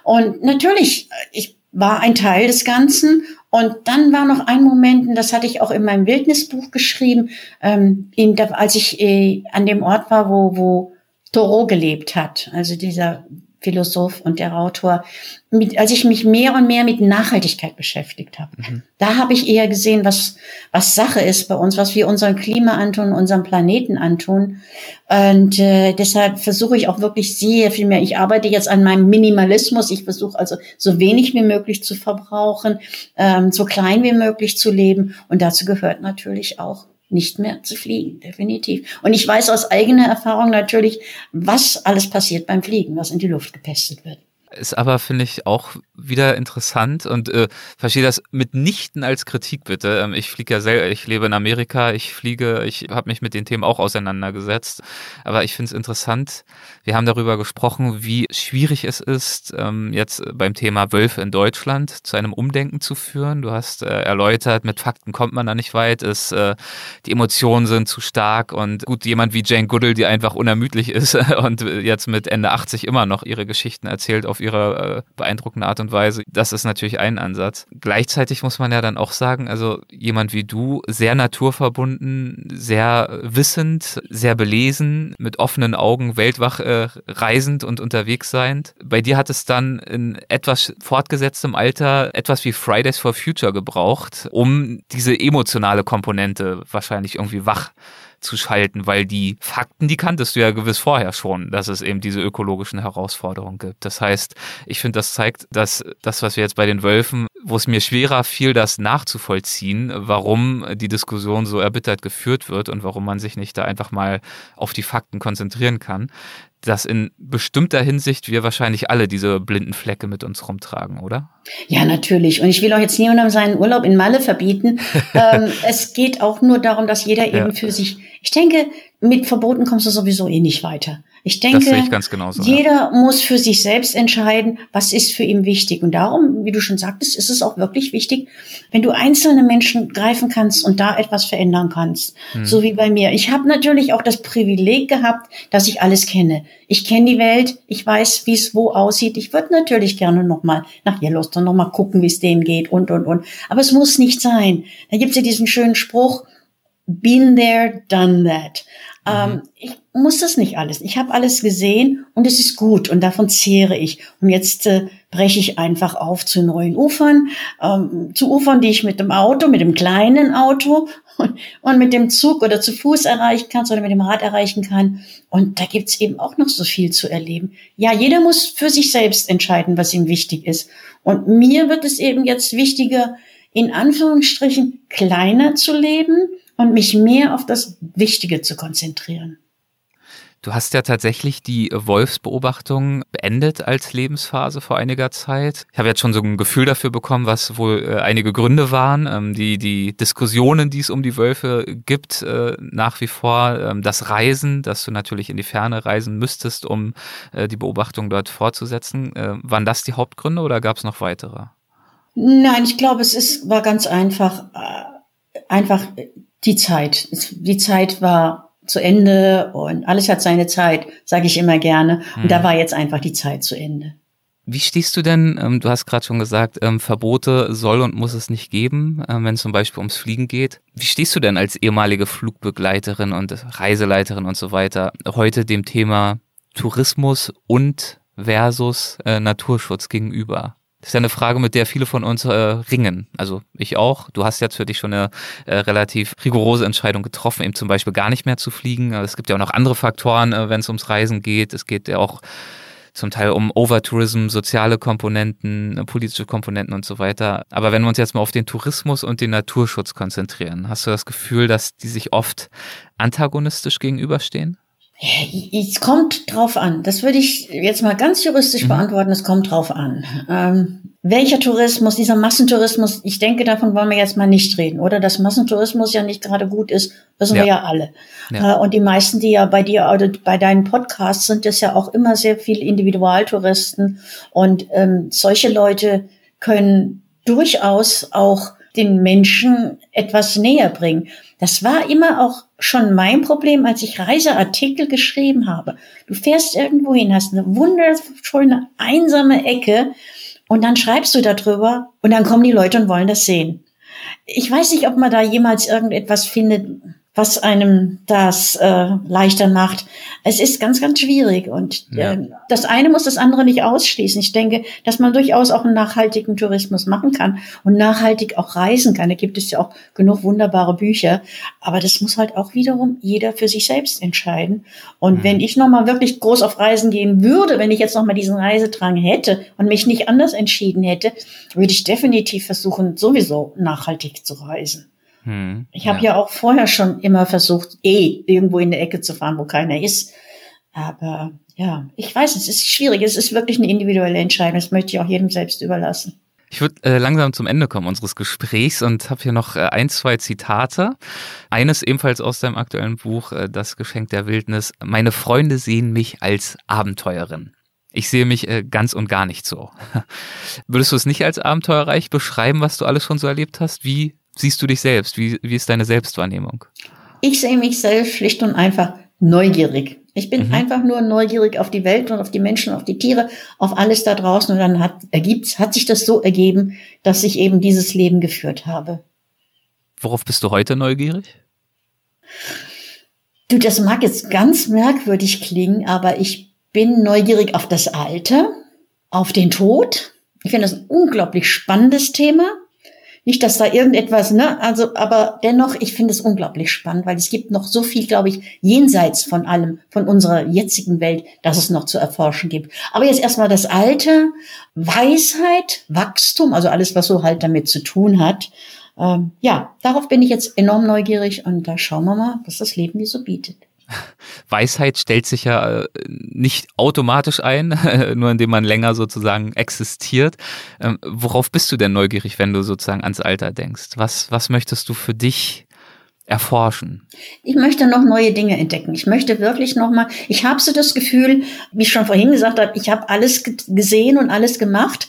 Und natürlich, ich war ein Teil des Ganzen. Und dann war noch ein Moment, und das hatte ich auch in meinem Wildnisbuch geschrieben, ähm, in, als ich äh, an dem Ort war, wo, wo Thoreau gelebt hat, also dieser Philosoph und der Autor, mit, als ich mich mehr und mehr mit Nachhaltigkeit beschäftigt habe. Mhm. Da habe ich eher gesehen, was, was Sache ist bei uns, was wir unserem Klima antun, unserem Planeten antun. Und äh, deshalb versuche ich auch wirklich sehr viel mehr. Ich arbeite jetzt an meinem Minimalismus. Ich versuche also so wenig wie möglich zu verbrauchen, ähm, so klein wie möglich zu leben. Und dazu gehört natürlich auch nicht mehr zu fliegen, definitiv. Und ich weiß aus eigener Erfahrung natürlich, was alles passiert beim Fliegen, was in die Luft gepestet wird. Ist aber, finde ich, auch wieder interessant und äh, verstehe das mitnichten als Kritik, bitte. Ähm, ich fliege ja selber, ich lebe in Amerika, ich fliege, ich habe mich mit den Themen auch auseinandergesetzt. Aber ich finde es interessant, wir haben darüber gesprochen, wie schwierig es ist, ähm, jetzt beim Thema Wölfe in Deutschland zu einem Umdenken zu führen. Du hast äh, erläutert, mit Fakten kommt man da nicht weit, es, äh, die Emotionen sind zu stark und gut, jemand wie Jane Goodall, die einfach unermüdlich ist und jetzt mit Ende 80 immer noch ihre Geschichten erzählt auf ihre äh, beeindruckende Art und Weise, das ist natürlich ein Ansatz. Gleichzeitig muss man ja dann auch sagen, also jemand wie du, sehr naturverbunden, sehr wissend, sehr belesen, mit offenen Augen, weltwach äh, reisend und unterwegs seiend. Bei dir hat es dann in etwas fortgesetztem Alter etwas wie Fridays for Future gebraucht, um diese emotionale Komponente wahrscheinlich irgendwie wach zu schalten, weil die Fakten, die kanntest du ja gewiss vorher schon, dass es eben diese ökologischen Herausforderungen gibt. Das heißt, ich finde, das zeigt, dass das, was wir jetzt bei den Wölfen, wo es mir schwerer fiel, das nachzuvollziehen, warum die Diskussion so erbittert geführt wird und warum man sich nicht da einfach mal auf die Fakten konzentrieren kann, dass in bestimmter Hinsicht wir wahrscheinlich alle diese blinden Flecke mit uns rumtragen, oder? Ja, natürlich. Und ich will auch jetzt niemandem seinen Urlaub in Malle verbieten. ähm, es geht auch nur darum, dass jeder ja. eben für sich, ich denke, mit Verboten kommst du sowieso eh nicht weiter. Ich denke, ich genauso, jeder ja. muss für sich selbst entscheiden, was ist für ihn wichtig. Und darum, wie du schon sagtest, ist es auch wirklich wichtig, wenn du einzelne Menschen greifen kannst und da etwas verändern kannst. Hm. So wie bei mir. Ich habe natürlich auch das Privileg gehabt, dass ich alles kenne. Ich kenne die Welt, ich weiß, wie es wo aussieht. Ich würde natürlich gerne nochmal nach Yellowstone nochmal gucken, wie es denen geht und, und, und. Aber es muss nicht sein. Da gibt es ja diesen schönen Spruch, been there, done that. Mhm. Ähm, ich muss das nicht alles. Ich habe alles gesehen und es ist gut und davon zehre ich. Und jetzt äh, breche ich einfach auf zu neuen Ufern, ähm, zu Ufern, die ich mit dem Auto, mit dem kleinen Auto und, und mit dem Zug oder zu Fuß erreichen kann oder mit dem Rad erreichen kann. Und da gibt's eben auch noch so viel zu erleben. Ja, jeder muss für sich selbst entscheiden, was ihm wichtig ist. Und mir wird es eben jetzt wichtiger, in Anführungsstrichen kleiner zu leben und mich mehr auf das Wichtige zu konzentrieren. Du hast ja tatsächlich die Wolfsbeobachtung beendet als Lebensphase vor einiger Zeit. Ich habe jetzt schon so ein Gefühl dafür bekommen, was wohl äh, einige Gründe waren. Ähm, die, die Diskussionen, die es um die Wölfe gibt, äh, nach wie vor. Ähm, das Reisen, dass du natürlich in die Ferne reisen müsstest, um äh, die Beobachtung dort fortzusetzen. waren das die Hauptgründe oder gab es noch weitere? Nein, ich glaube, es ist, war ganz einfach, einfach die Zeit. Die Zeit war zu Ende und alles hat seine Zeit, sage ich immer gerne. Und mhm. da war jetzt einfach die Zeit zu Ende. Wie stehst du denn, ähm, du hast gerade schon gesagt, ähm, Verbote soll und muss es nicht geben, ähm, wenn es zum Beispiel ums Fliegen geht. Wie stehst du denn als ehemalige Flugbegleiterin und Reiseleiterin und so weiter heute dem Thema Tourismus und versus äh, Naturschutz gegenüber? Das ist ja eine Frage, mit der viele von uns äh, ringen. Also ich auch. Du hast jetzt für dich schon eine äh, relativ rigorose Entscheidung getroffen, eben zum Beispiel gar nicht mehr zu fliegen. Aber es gibt ja auch noch andere Faktoren, äh, wenn es ums Reisen geht. Es geht ja auch zum Teil um Overtourism, soziale Komponenten, äh, politische Komponenten und so weiter. Aber wenn wir uns jetzt mal auf den Tourismus und den Naturschutz konzentrieren, hast du das Gefühl, dass die sich oft antagonistisch gegenüberstehen? Es kommt drauf an. Das würde ich jetzt mal ganz juristisch mhm. beantworten. Es kommt drauf an. Ähm, welcher Tourismus, dieser Massentourismus, ich denke, davon wollen wir jetzt mal nicht reden, oder? Dass Massentourismus ja nicht gerade gut ist, wissen ja. wir ja alle. Ja. Äh, und die meisten, die ja bei dir oder bei deinen Podcasts sind, ist ja auch immer sehr viel Individualtouristen. Und ähm, solche Leute können durchaus auch den Menschen etwas näher bringen. Das war immer auch schon mein Problem, als ich Reiseartikel geschrieben habe. Du fährst irgendwo hin, hast eine wunderschöne, einsame Ecke und dann schreibst du darüber und dann kommen die Leute und wollen das sehen. Ich weiß nicht, ob man da jemals irgendetwas findet, was einem das äh, leichter macht. Es ist ganz, ganz schwierig und ja. äh, das eine muss das andere nicht ausschließen. Ich denke, dass man durchaus auch einen nachhaltigen Tourismus machen kann und nachhaltig auch reisen kann. Da gibt es ja auch genug wunderbare Bücher, aber das muss halt auch wiederum jeder für sich selbst entscheiden. Und mhm. wenn ich nochmal wirklich groß auf Reisen gehen würde, wenn ich jetzt nochmal diesen Reisedrang hätte und mich nicht anders entschieden hätte, würde ich definitiv versuchen, sowieso nachhaltig zu reisen. Hm, ich habe ja. ja auch vorher schon immer versucht, eh irgendwo in der Ecke zu fahren, wo keiner ist. Aber ja, ich weiß, es ist schwierig. Es ist wirklich eine individuelle Entscheidung. Das möchte ich auch jedem selbst überlassen. Ich würde äh, langsam zum Ende kommen unseres Gesprächs und habe hier noch äh, ein, zwei Zitate. Eines ebenfalls aus deinem aktuellen Buch, äh, Das Geschenk der Wildnis. Meine Freunde sehen mich als Abenteuerin. Ich sehe mich äh, ganz und gar nicht so. Würdest du es nicht als abenteuerreich beschreiben, was du alles schon so erlebt hast? Wie siehst du dich selbst? Wie, wie ist deine Selbstwahrnehmung? Ich sehe mich selbst schlicht und einfach neugierig. Ich bin mhm. einfach nur neugierig auf die Welt und auf die Menschen, auf die Tiere, auf alles da draußen. Und dann hat, ergibt, hat sich das so ergeben, dass ich eben dieses Leben geführt habe. Worauf bist du heute neugierig? Du, das mag jetzt ganz merkwürdig klingen, aber ich bin neugierig auf das Alter, auf den Tod. Ich finde das ein unglaublich spannendes Thema. Nicht, dass da irgendetwas, ne, also, aber dennoch, ich finde es unglaublich spannend, weil es gibt noch so viel, glaube ich, jenseits von allem, von unserer jetzigen Welt, dass es noch zu erforschen gibt. Aber jetzt erstmal das Alter, Weisheit, Wachstum, also alles, was so halt damit zu tun hat. Ähm, ja, darauf bin ich jetzt enorm neugierig und da schauen wir mal, was das Leben mir so bietet. Weisheit stellt sich ja äh, nicht automatisch ein, nur indem man länger sozusagen existiert. Ähm, worauf bist du denn neugierig, wenn du sozusagen ans Alter denkst? Was, was möchtest du für dich erforschen? Ich möchte noch neue Dinge entdecken. Ich möchte wirklich noch mal, ich habe so das Gefühl, wie ich schon vorhin gesagt habe, ich habe alles gesehen und alles gemacht,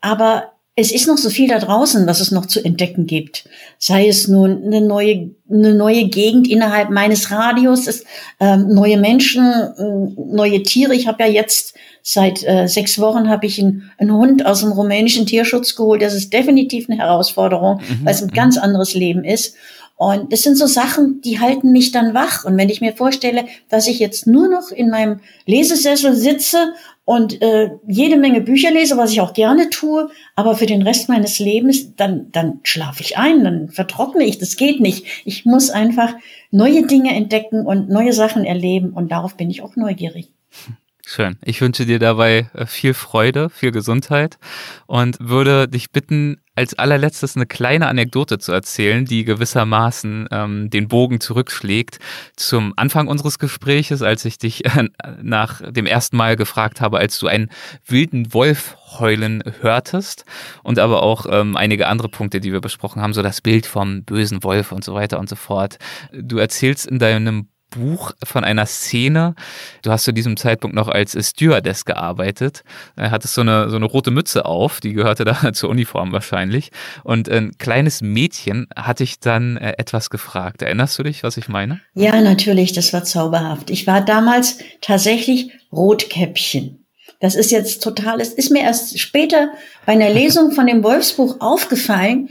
aber es ist noch so viel da draußen, was es noch zu entdecken gibt. Sei es nun eine neue, eine neue Gegend innerhalb meines Radios, es, ähm, neue Menschen, äh, neue Tiere. Ich habe ja jetzt seit äh, sechs Wochen habe ich einen, einen, Hund aus dem rumänischen Tierschutz geholt. Das ist definitiv eine Herausforderung, mhm. weil es ein mhm. ganz anderes Leben ist. Und das sind so Sachen, die halten mich dann wach. Und wenn ich mir vorstelle, dass ich jetzt nur noch in meinem Lesesessel sitze und äh, jede Menge Bücher lese, was ich auch gerne tue, aber für den Rest meines Lebens, dann, dann schlafe ich ein, dann vertrockne ich. Das geht nicht. Ich muss einfach neue Dinge entdecken und neue Sachen erleben und darauf bin ich auch neugierig. Schön. Ich wünsche dir dabei äh, viel Freude, viel Gesundheit und würde dich bitten, als allerletztes eine kleine Anekdote zu erzählen, die gewissermaßen ähm, den Bogen zurückschlägt zum Anfang unseres Gespräches, als ich dich äh, nach dem ersten Mal gefragt habe, als du einen wilden Wolf heulen hörtest und aber auch ähm, einige andere Punkte, die wir besprochen haben, so das Bild vom bösen Wolf und so weiter und so fort. Du erzählst in deinem Buch von einer Szene. Du hast zu diesem Zeitpunkt noch als Stewardess gearbeitet. Er hattest so eine, so eine rote Mütze auf, die gehörte da zur Uniform wahrscheinlich. Und ein kleines Mädchen hat dich dann äh, etwas gefragt. Erinnerst du dich, was ich meine? Ja, natürlich, das war zauberhaft. Ich war damals tatsächlich Rotkäppchen. Das ist jetzt total, es ist mir erst später bei einer Lesung von dem Wolfsbuch aufgefallen,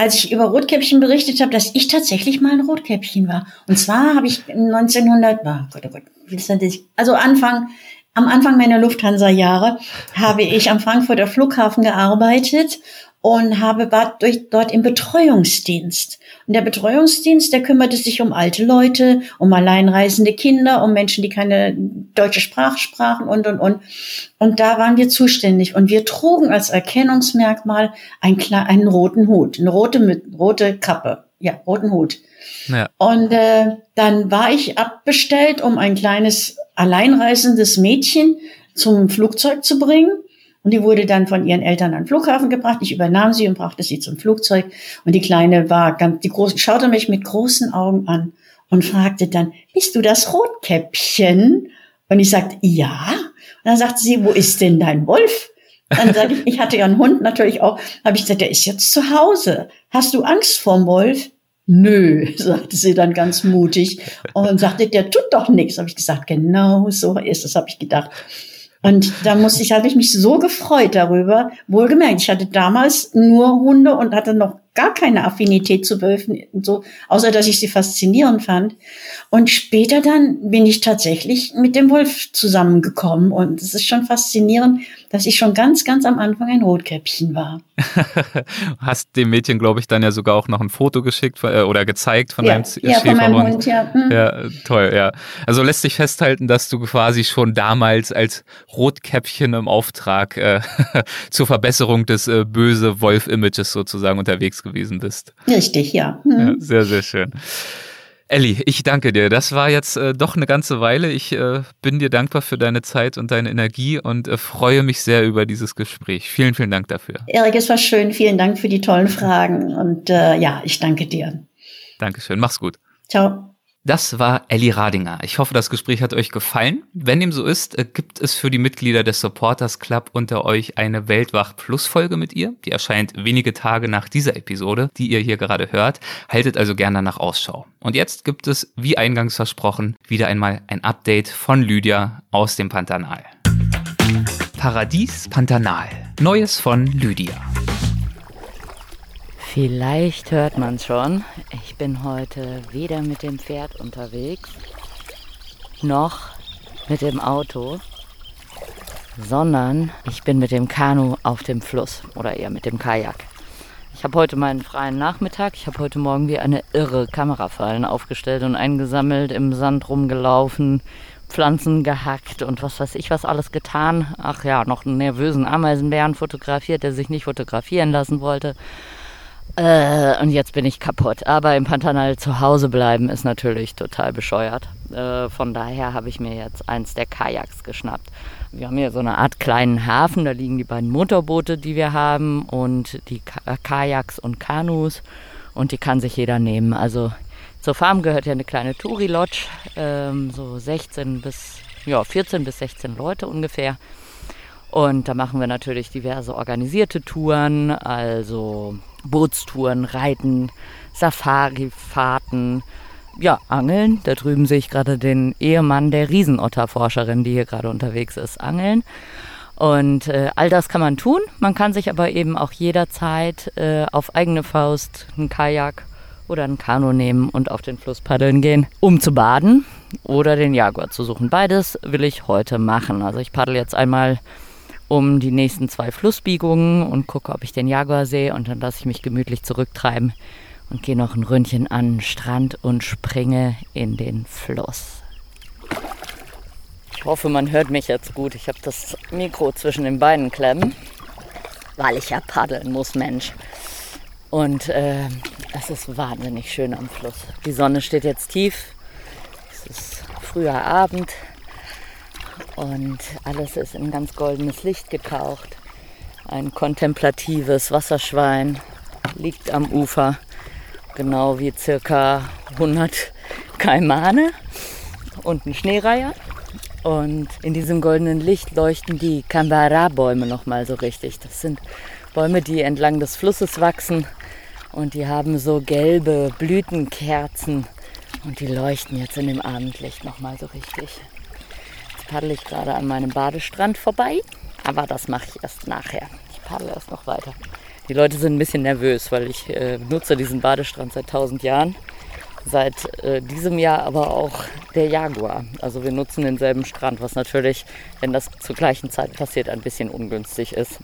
als ich über Rotkäppchen berichtet habe, dass ich tatsächlich mal ein Rotkäppchen war. Und zwar habe ich 1900, oh Gott, oh Gott, also Anfang, am Anfang meiner Lufthansa-Jahre habe ich am Frankfurter Flughafen gearbeitet und habe dort im Betreuungsdienst. Und der Betreuungsdienst, der kümmerte sich um alte Leute, um alleinreisende Kinder, um Menschen, die keine deutsche Sprache sprachen und, und, und. Und da waren wir zuständig. Und wir trugen als Erkennungsmerkmal einen, einen roten Hut, eine rote, rote Kappe. Ja, roten Hut. Ja. Und äh, dann war ich abbestellt, um ein kleines alleinreisendes Mädchen zum Flugzeug zu bringen. Und die wurde dann von ihren Eltern an den Flughafen gebracht. Ich übernahm sie und brachte sie zum Flugzeug. Und die Kleine war ganz, die große, schaute mich mit großen Augen an und fragte dann, bist du das Rotkäppchen? Und ich sagte, ja. Und dann sagte sie, wo ist denn dein Wolf? Dann sage ich, ich hatte ja einen Hund natürlich auch. Habe ich gesagt, der ist jetzt zu Hause. Hast du Angst vorm Wolf? Nö, sagte sie dann ganz mutig und sagte, der tut doch nichts. Habe ich gesagt, genau so ist es, habe ich gedacht. Und da musste ich, habe ich mich so gefreut darüber. Wohlgemerkt, ich hatte damals nur Hunde und hatte noch gar keine Affinität zu Wölfen, so, außer dass ich sie faszinierend fand. Und später dann bin ich tatsächlich mit dem Wolf zusammengekommen und es ist schon faszinierend, dass ich schon ganz, ganz am Anfang ein Rotkäppchen war. Hast dem Mädchen, glaube ich, dann ja sogar auch noch ein Foto geschickt äh, oder gezeigt von ja, deinem ja, Schäferhund. Von meinem Hund, ja. Hm. ja, toll, ja. Also lässt sich festhalten, dass du quasi schon damals als Rotkäppchen im Auftrag äh, zur Verbesserung des äh, böse Wolf-Images sozusagen unterwegs gewesen bist. Richtig, ja. Hm. ja sehr, sehr schön. Elli, ich danke dir. Das war jetzt äh, doch eine ganze Weile. Ich äh, bin dir dankbar für deine Zeit und deine Energie und äh, freue mich sehr über dieses Gespräch. Vielen, vielen Dank dafür. Erik, es war schön. Vielen Dank für die tollen Fragen und äh, ja, ich danke dir. Dankeschön. Mach's gut. Ciao. Das war Elli Radinger. Ich hoffe, das Gespräch hat euch gefallen. Wenn dem so ist, äh, gibt es für die Mitglieder des Supporters Club unter euch eine Weltwach Plus Folge mit ihr. Die erscheint wenige Tage nach dieser Episode, die ihr hier gerade hört. Haltet also gerne nach Ausschau. Und jetzt gibt es, wie eingangs versprochen, wieder einmal ein Update von Lydia aus dem Pantanal. Paradies Pantanal. Neues von Lydia. Vielleicht hört man schon. Ich bin heute weder mit dem Pferd unterwegs noch mit dem Auto, sondern ich bin mit dem Kanu auf dem Fluss oder eher mit dem Kajak. Ich habe heute meinen freien Nachmittag. Ich habe heute Morgen wie eine irre Kamerafallen aufgestellt und eingesammelt, im Sand rumgelaufen, Pflanzen gehackt und was weiß ich was alles getan. Ach ja, noch einen nervösen Ameisenbären fotografiert, der sich nicht fotografieren lassen wollte. Äh, und jetzt bin ich kaputt. Aber im Pantanal zu Hause bleiben ist natürlich total bescheuert. Äh, von daher habe ich mir jetzt eins der Kajaks geschnappt. Wir haben hier so eine Art kleinen Hafen, da liegen die beiden Motorboote, die wir haben und die Ka Kajaks und Kanus und die kann sich jeder nehmen. Also zur Farm gehört ja eine kleine Touri-Lodge, ähm, so 16 bis, ja, 14 bis 16 Leute ungefähr. Und da machen wir natürlich diverse organisierte Touren, also Bootstouren, Reiten, Safari-Fahrten, ja, Angeln. Da drüben sehe ich gerade den Ehemann der Riesenotterforscherin, die hier gerade unterwegs ist, angeln. Und äh, all das kann man tun. Man kann sich aber eben auch jederzeit äh, auf eigene Faust ein Kajak oder ein Kanu nehmen und auf den Fluss paddeln gehen, um zu baden oder den Jaguar zu suchen. Beides will ich heute machen. Also ich paddel jetzt einmal um die nächsten zwei Flussbiegungen und gucke, ob ich den Jaguar sehe und dann lasse ich mich gemütlich zurücktreiben und gehe noch ein Ründchen an den Strand und springe in den Fluss. Ich hoffe, man hört mich jetzt gut. Ich habe das Mikro zwischen den Beinen klemmen, weil ich ja paddeln muss, Mensch. Und äh, es ist wahnsinnig schön am Fluss. Die Sonne steht jetzt tief. Es ist früher Abend. Und alles ist in ganz goldenes Licht getaucht. Ein kontemplatives Wasserschwein liegt am Ufer, genau wie circa 100 Kaimane und ein Schneereiher. Und in diesem goldenen Licht leuchten die Kambara-Bäume nochmal so richtig. Das sind Bäume, die entlang des Flusses wachsen und die haben so gelbe Blütenkerzen und die leuchten jetzt in dem Abendlicht nochmal so richtig paddle ich gerade an meinem Badestrand vorbei. Aber das mache ich erst nachher. Ich paddle erst noch weiter. Die Leute sind ein bisschen nervös, weil ich äh, nutze diesen Badestrand seit 1000 Jahren. Seit äh, diesem Jahr aber auch der Jaguar. Also wir nutzen denselben Strand, was natürlich, wenn das zur gleichen Zeit passiert, ein bisschen ungünstig ist.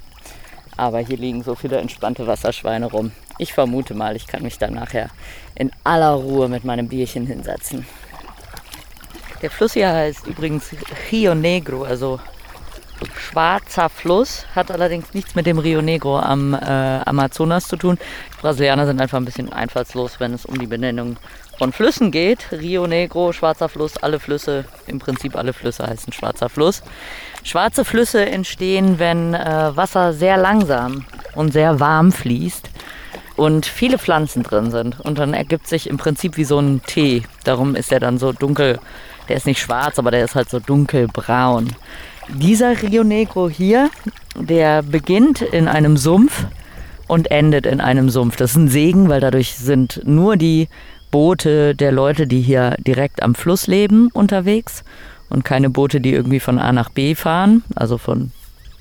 Aber hier liegen so viele entspannte Wasserschweine rum. Ich vermute mal, ich kann mich dann nachher in aller Ruhe mit meinem Bierchen hinsetzen. Der Fluss hier heißt übrigens Rio Negro, also schwarzer Fluss, hat allerdings nichts mit dem Rio Negro am äh, Amazonas zu tun. Die Brasilianer sind einfach ein bisschen einfallslos, wenn es um die Benennung von Flüssen geht. Rio Negro, Schwarzer Fluss, alle Flüsse, im Prinzip alle Flüsse heißen Schwarzer Fluss. Schwarze Flüsse entstehen, wenn äh, Wasser sehr langsam und sehr warm fließt und viele Pflanzen drin sind. Und dann ergibt sich im Prinzip wie so ein Tee. Darum ist er dann so dunkel. Der ist nicht schwarz, aber der ist halt so dunkelbraun. Dieser Rio Negro hier, der beginnt in einem Sumpf und endet in einem Sumpf. Das ist ein Segen, weil dadurch sind nur die Boote der Leute, die hier direkt am Fluss leben, unterwegs und keine Boote, die irgendwie von A nach B fahren, also von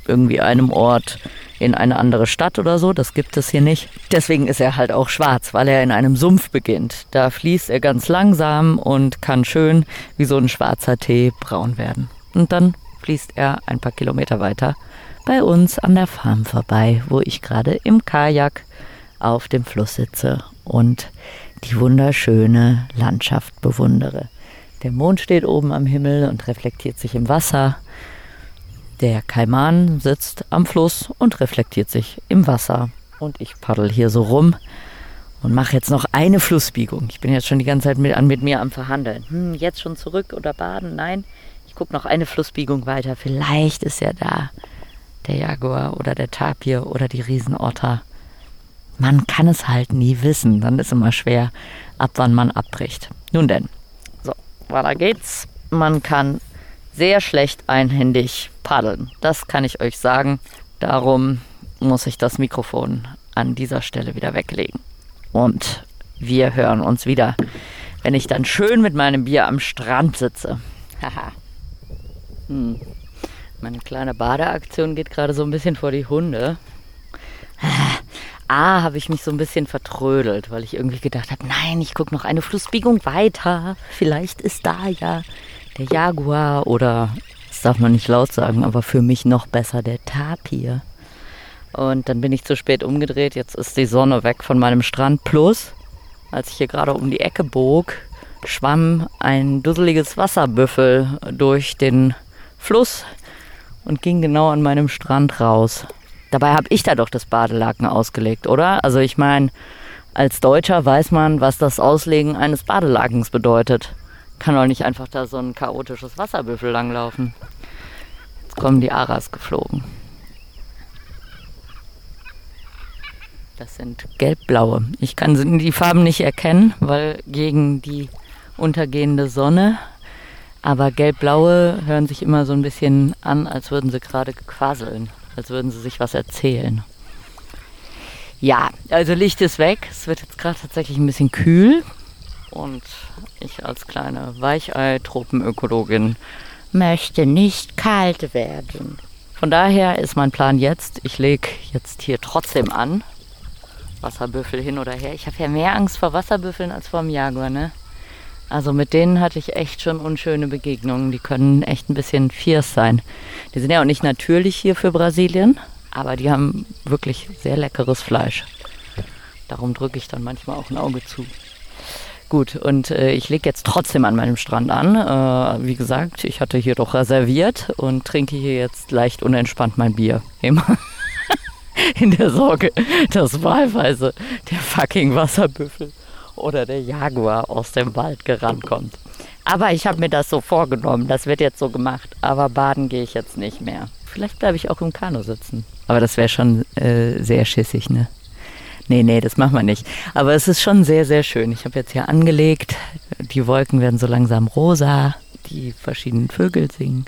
irgendwie einem Ort in eine andere Stadt oder so. Das gibt es hier nicht. Deswegen ist er halt auch schwarz, weil er in einem Sumpf beginnt. Da fließt er ganz langsam und kann schön wie so ein schwarzer Tee braun werden. Und dann fließt er ein paar Kilometer weiter bei uns an der Farm vorbei, wo ich gerade im Kajak auf dem Fluss sitze und die wunderschöne Landschaft bewundere. Der Mond steht oben am Himmel und reflektiert sich im Wasser. Der Kaiman sitzt am Fluss und reflektiert sich im Wasser. Und ich paddel hier so rum und mache jetzt noch eine Flussbiegung. Ich bin jetzt schon die ganze Zeit mit, mit mir am Verhandeln. Hm, jetzt schon zurück oder baden? Nein, ich gucke noch eine Flussbiegung weiter. Vielleicht ist er da der Jaguar oder der Tapir oder die Riesenotter. Man kann es halt nie wissen. Dann ist immer schwer, ab wann man abbricht. Nun denn, so, weiter geht's. Man kann sehr schlecht einhändig paddeln. Das kann ich euch sagen. Darum muss ich das Mikrofon an dieser Stelle wieder weglegen. Und wir hören uns wieder, wenn ich dann schön mit meinem Bier am Strand sitze. Haha. hm. Meine kleine Badeaktion geht gerade so ein bisschen vor die Hunde. A, habe ich mich so ein bisschen vertrödelt, weil ich irgendwie gedacht habe, nein, ich gucke noch eine Flussbiegung weiter. Vielleicht ist da ja der Jaguar oder, darf man nicht laut sagen, aber für mich noch besser der Tapir. Und dann bin ich zu spät umgedreht. Jetzt ist die Sonne weg von meinem Strand. Plus, als ich hier gerade um die Ecke bog, schwamm ein dusseliges Wasserbüffel durch den Fluss und ging genau an meinem Strand raus. Dabei habe ich da doch das Badelaken ausgelegt, oder? Also ich meine, als Deutscher weiß man, was das Auslegen eines Badelakens bedeutet. Kann doch nicht einfach da so ein chaotisches Wasserbüffel langlaufen. Jetzt kommen die Aras geflogen. Das sind gelbblaue. Ich kann die Farben nicht erkennen, weil gegen die untergehende Sonne aber gelb-blaue hören sich immer so ein bisschen an, als würden sie gerade quasseln, als würden sie sich was erzählen. Ja, also Licht ist weg. Es wird jetzt gerade tatsächlich ein bisschen kühl. Und ich als kleine Weichei-Tropenökologin möchte nicht kalt werden. Von daher ist mein Plan jetzt, ich lege jetzt hier trotzdem an. Wasserbüffel hin oder her. Ich habe ja mehr Angst vor Wasserbüffeln als vor dem Jaguar, ne? Also mit denen hatte ich echt schon unschöne Begegnungen. Die können echt ein bisschen fierce sein. Die sind ja auch nicht natürlich hier für Brasilien, aber die haben wirklich sehr leckeres Fleisch. Darum drücke ich dann manchmal auch ein Auge zu. Gut, und äh, ich lege jetzt trotzdem an meinem Strand an. Äh, wie gesagt, ich hatte hier doch reserviert und trinke hier jetzt leicht unentspannt mein Bier. Immer in der Sorge, dass wahlweise der fucking Wasserbüffel oder der Jaguar aus dem Wald gerannt kommt. Aber ich habe mir das so vorgenommen, das wird jetzt so gemacht. Aber baden gehe ich jetzt nicht mehr. Vielleicht bleibe ich auch im Kanu sitzen. Aber das wäre schon äh, sehr schissig, ne? Nee, nee, das machen wir nicht. Aber es ist schon sehr, sehr schön. Ich habe jetzt hier angelegt. Die Wolken werden so langsam rosa. Die verschiedenen Vögel singen.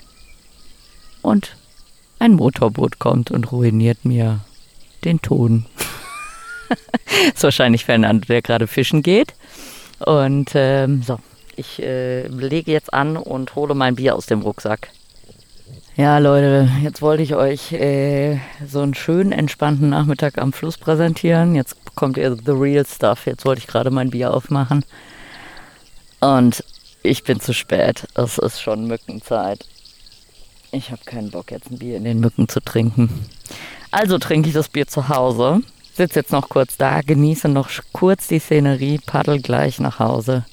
Und ein Motorboot kommt und ruiniert mir den Ton. ist wahrscheinlich Fernando, der gerade fischen geht. Und ähm, so, ich äh, lege jetzt an und hole mein Bier aus dem Rucksack. Ja, Leute, jetzt wollte ich euch äh, so einen schönen, entspannten Nachmittag am Fluss präsentieren. Jetzt bekommt ihr the real stuff. Jetzt wollte ich gerade mein Bier aufmachen. Und ich bin zu spät. Es ist schon Mückenzeit. Ich habe keinen Bock, jetzt ein Bier in den Mücken zu trinken. Also trinke ich das Bier zu Hause sitze jetzt noch kurz da, genieße noch kurz die Szenerie, paddel gleich nach Hause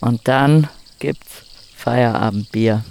und dann gibt's Feierabendbier.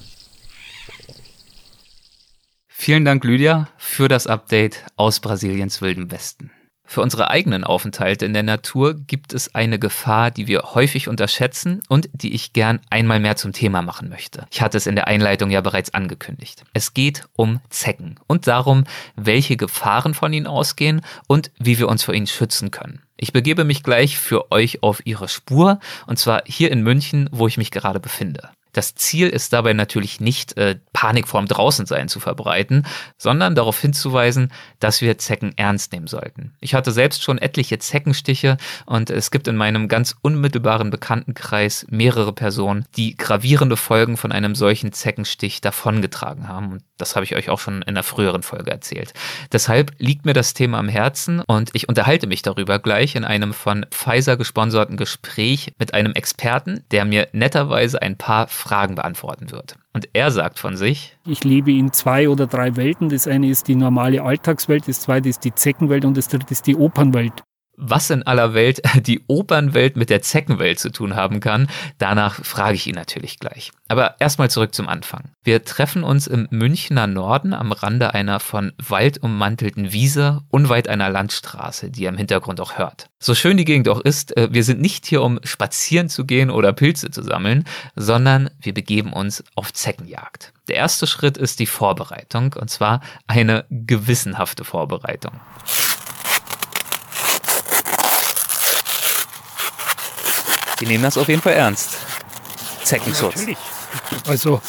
Vielen Dank, Lydia, für das Update aus Brasiliens wildem Westen. Für unsere eigenen Aufenthalte in der Natur gibt es eine Gefahr, die wir häufig unterschätzen und die ich gern einmal mehr zum Thema machen möchte. Ich hatte es in der Einleitung ja bereits angekündigt. Es geht um Zecken und darum, welche Gefahren von ihnen ausgehen und wie wir uns vor ihnen schützen können. Ich begebe mich gleich für euch auf ihre Spur und zwar hier in München, wo ich mich gerade befinde. Das Ziel ist dabei natürlich nicht, äh, Panik vorm Draußensein zu verbreiten, sondern darauf hinzuweisen, dass wir Zecken ernst nehmen sollten. Ich hatte selbst schon etliche Zeckenstiche und es gibt in meinem ganz unmittelbaren Bekanntenkreis mehrere Personen, die gravierende Folgen von einem solchen Zeckenstich davongetragen haben. Und das habe ich euch auch schon in einer früheren Folge erzählt. Deshalb liegt mir das Thema am Herzen und ich unterhalte mich darüber gleich in einem von Pfizer gesponserten Gespräch mit einem Experten, der mir netterweise ein paar Fragen beantworten wird. Und er sagt von sich, ich lebe in zwei oder drei Welten. Das eine ist die normale Alltagswelt, das zweite ist die Zeckenwelt und das dritte ist die Opernwelt was in aller Welt die Opernwelt mit der Zeckenwelt zu tun haben kann, danach frage ich ihn natürlich gleich. Aber erstmal zurück zum Anfang. Wir treffen uns im Münchner Norden am Rande einer von Wald ummantelten Wiese, unweit einer Landstraße, die ihr im Hintergrund auch hört. So schön die Gegend auch ist, äh, wir sind nicht hier, um spazieren zu gehen oder Pilze zu sammeln, sondern wir begeben uns auf Zeckenjagd. Der erste Schritt ist die Vorbereitung, und zwar eine gewissenhafte Vorbereitung. Die nehmen das auf jeden Fall ernst. Zeckenschutz. Natürlich. Also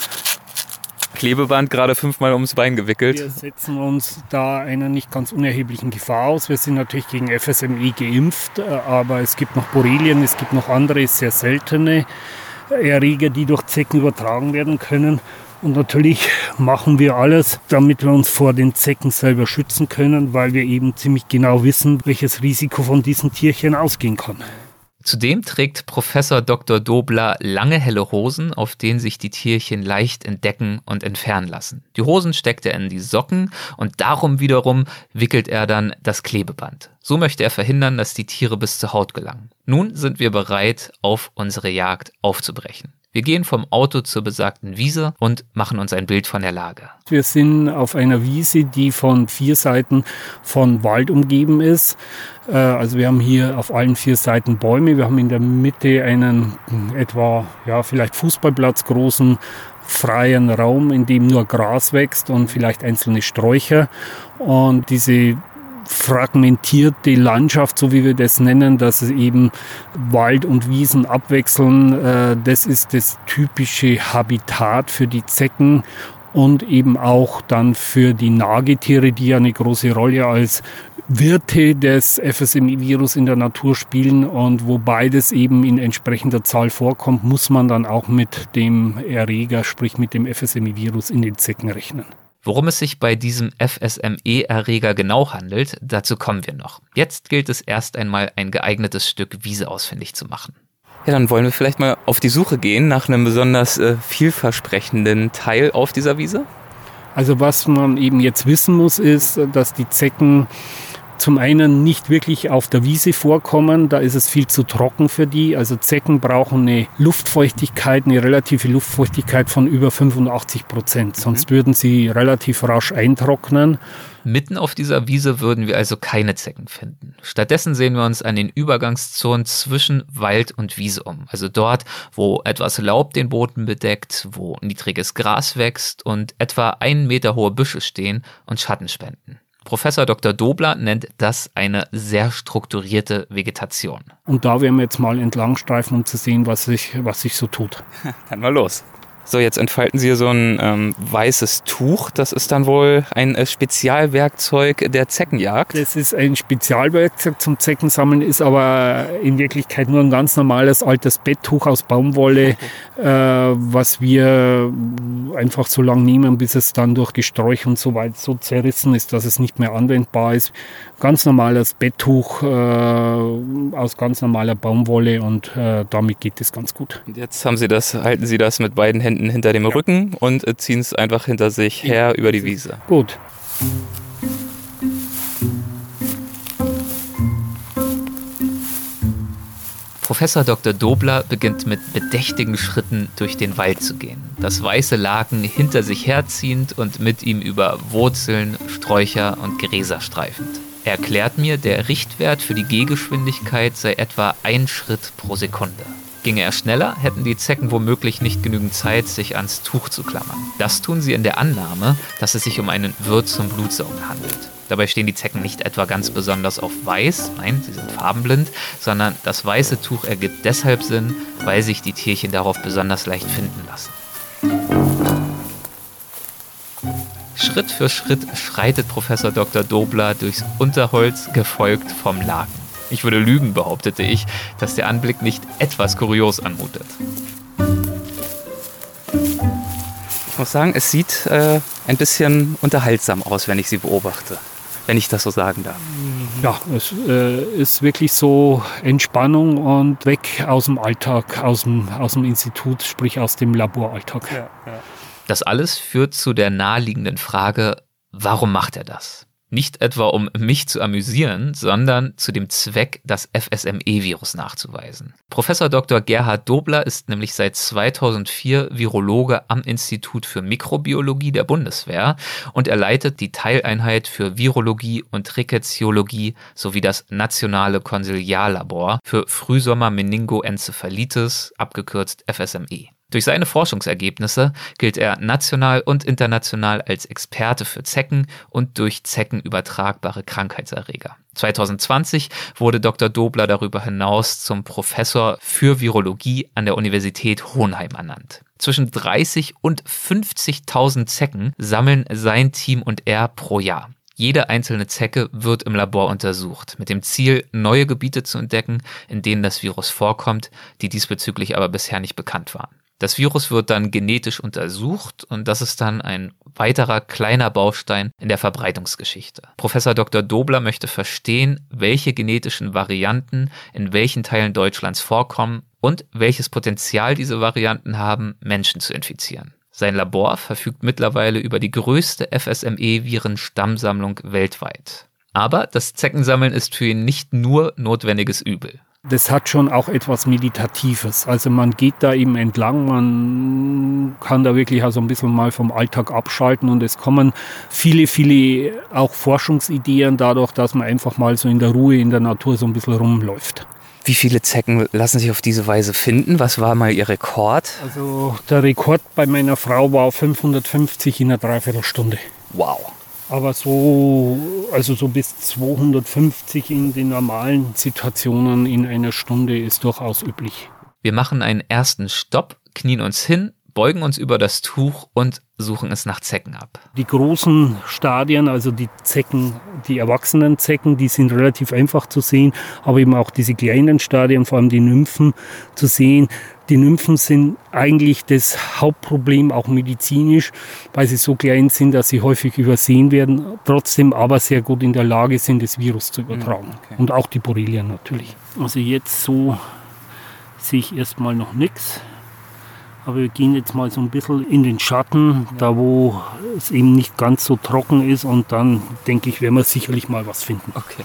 Klebeband gerade fünfmal ums Bein gewickelt. Wir setzen uns da einer nicht ganz unerheblichen Gefahr aus. Wir sind natürlich gegen FSME geimpft, äh, aber es gibt noch Borrelien, es gibt noch andere sehr seltene Erreger, die durch Zecken übertragen werden können. Und natürlich machen wir alles, damit wir uns vor den Zecken selber schützen können, weil wir eben ziemlich genau wissen, welches Risiko von diesen Tierchen ausgehen kann. Zudem trägt Professor Dr. Dobler lange helle Hosen, auf denen sich die Tierchen leicht entdecken und entfernen lassen. Die Hosen steckt er in die Socken und darum wiederum wickelt er dann das Klebeband. So möchte er verhindern, dass die Tiere bis zur Haut gelangen. Nun sind wir bereit, auf unsere Jagd aufzubrechen. Wir gehen vom Auto zur besagten Wiese und machen uns ein Bild von der Lage. Wir sind auf einer Wiese, die von vier Seiten von Wald umgeben ist. Äh, also wir haben hier auf allen vier Seiten Bäume. Wir haben in der Mitte einen etwa, ja, vielleicht Fußballplatz großen freien Raum, in dem nur Gras wächst und vielleicht einzelne Sträucher. Und diese fragmentierte Landschaft, so wie wir das nennen, dass es eben Wald und Wiesen abwechseln. Äh, das ist das typische Habitat für die Zecken und eben auch dann für die Nagetiere, die ja eine große Rolle als Wirte des FSMI-Virus in der Natur spielen und wo beides eben in entsprechender Zahl vorkommt, muss man dann auch mit dem Erreger, sprich mit dem FSMI-Virus in den Zecken rechnen. Worum es sich bei diesem FSME-Erreger genau handelt, dazu kommen wir noch. Jetzt gilt es erst einmal, ein geeignetes Stück Wiese ausfindig zu machen. Ja, dann wollen wir vielleicht mal auf die Suche gehen nach einem besonders äh, vielversprechenden Teil auf dieser Wiese. Also was man eben jetzt wissen muss, ist, dass die Zecken zum einen nicht wirklich auf der Wiese vorkommen, da ist es viel zu trocken für die. Also Zecken brauchen eine Luftfeuchtigkeit, eine relative Luftfeuchtigkeit von über 85 Prozent, sonst mhm. würden sie relativ rasch eintrocknen. Mitten auf dieser Wiese würden wir also keine Zecken finden. Stattdessen sehen wir uns an den Übergangszonen zwischen Wald und Wiese um. Also dort, wo etwas Laub den Boden bedeckt, wo niedriges Gras wächst und etwa einen Meter hohe Büsche stehen und Schatten spenden. Professor Dr. Dobler nennt das eine sehr strukturierte Vegetation. Und da werden wir jetzt mal entlangstreifen, um zu sehen, was sich, was sich so tut. Dann mal los. So, jetzt entfalten Sie hier so ein ähm, weißes Tuch. Das ist dann wohl ein äh, Spezialwerkzeug der Zeckenjagd. Das ist ein Spezialwerkzeug zum Zeckensammeln, ist aber in Wirklichkeit nur ein ganz normales altes Betttuch aus Baumwolle, okay. äh, was wir einfach so lange nehmen, bis es dann durch Gesträuch und so weit so zerrissen ist, dass es nicht mehr anwendbar ist. Ganz normales Betttuch äh, aus ganz normaler Baumwolle und äh, damit geht es ganz gut. Und jetzt haben Sie das, halten Sie das mit beiden Händen Händen hinter dem ja. Rücken und äh, ziehen es einfach hinter sich her über die Wiese. Gut. Professor Dr. Dobler beginnt mit bedächtigen Schritten durch den Wald zu gehen, das weiße Laken hinter sich herziehend und mit ihm über Wurzeln, Sträucher und Gräser streifend. Er erklärt mir, der Richtwert für die Gehgeschwindigkeit sei etwa ein Schritt pro Sekunde. Ginge er schneller, hätten die Zecken womöglich nicht genügend Zeit, sich ans Tuch zu klammern. Das tun sie in der Annahme, dass es sich um einen Wirt zum Blutsaugen handelt. Dabei stehen die Zecken nicht etwa ganz besonders auf weiß, nein, sie sind farbenblind, sondern das weiße Tuch ergibt deshalb Sinn, weil sich die Tierchen darauf besonders leicht finden lassen. Schritt für Schritt schreitet Professor Dr. Dobler durchs Unterholz, gefolgt vom Laken. Ich würde lügen, behauptete ich, dass der Anblick nicht etwas kurios anmutet. Ich muss sagen, es sieht äh, ein bisschen unterhaltsam aus, wenn ich sie beobachte. Wenn ich das so sagen darf. Ja, es äh, ist wirklich so Entspannung und weg aus dem Alltag, aus dem, aus dem Institut, sprich aus dem Laboralltag. Ja, ja. Das alles führt zu der naheliegenden Frage, warum macht er das? Nicht etwa um mich zu amüsieren, sondern zu dem Zweck, das FSME-Virus nachzuweisen. Professor Dr. Gerhard Dobler ist nämlich seit 2004 Virologe am Institut für Mikrobiologie der Bundeswehr und er leitet die Teileinheit für Virologie und Ricketsiologie sowie das nationale Konsiliarlabor für Frühsommer-Meningoenzephalitis, abgekürzt FSME. Durch seine Forschungsergebnisse gilt er national und international als Experte für Zecken und durch Zecken übertragbare Krankheitserreger. 2020 wurde Dr. Dobler darüber hinaus zum Professor für Virologie an der Universität Hohenheim ernannt. Zwischen 30 und 50.000 Zecken sammeln sein Team und er pro Jahr. Jede einzelne Zecke wird im Labor untersucht, mit dem Ziel, neue Gebiete zu entdecken, in denen das Virus vorkommt, die diesbezüglich aber bisher nicht bekannt waren. Das Virus wird dann genetisch untersucht und das ist dann ein weiterer kleiner Baustein in der Verbreitungsgeschichte. Professor Dr. Dobler möchte verstehen, welche genetischen Varianten in welchen Teilen Deutschlands vorkommen und welches Potenzial diese Varianten haben, Menschen zu infizieren. Sein Labor verfügt mittlerweile über die größte FSME-Viren-Stammsammlung weltweit. Aber das Zeckensammeln ist für ihn nicht nur notwendiges Übel das hat schon auch etwas Meditatives. Also man geht da eben entlang, man kann da wirklich also ein bisschen mal vom Alltag abschalten und es kommen viele, viele auch Forschungsideen dadurch, dass man einfach mal so in der Ruhe in der Natur so ein bisschen rumläuft. Wie viele Zecken lassen sich auf diese Weise finden? Was war mal Ihr Rekord? Also der Rekord bei meiner Frau war 550 in einer Dreiviertelstunde. Wow. Aber so, also so bis 250 in den normalen Situationen in einer Stunde ist durchaus üblich. Wir machen einen ersten Stopp, knien uns hin, beugen uns über das Tuch und suchen es nach Zecken ab. Die großen Stadien, also die Zecken, die erwachsenen Zecken, die sind relativ einfach zu sehen, aber eben auch diese kleinen Stadien, vor allem die Nymphen zu sehen. Die Nymphen sind eigentlich das Hauptproblem, auch medizinisch, weil sie so klein sind, dass sie häufig übersehen werden, trotzdem aber sehr gut in der Lage sind, das Virus zu übertragen. Hm, okay. Und auch die Borrelien natürlich. Also jetzt so sehe ich erstmal noch nichts. Aber wir gehen jetzt mal so ein bisschen in den Schatten, da wo es eben nicht ganz so trocken ist und dann denke ich, werden wir sicherlich mal was finden. Okay.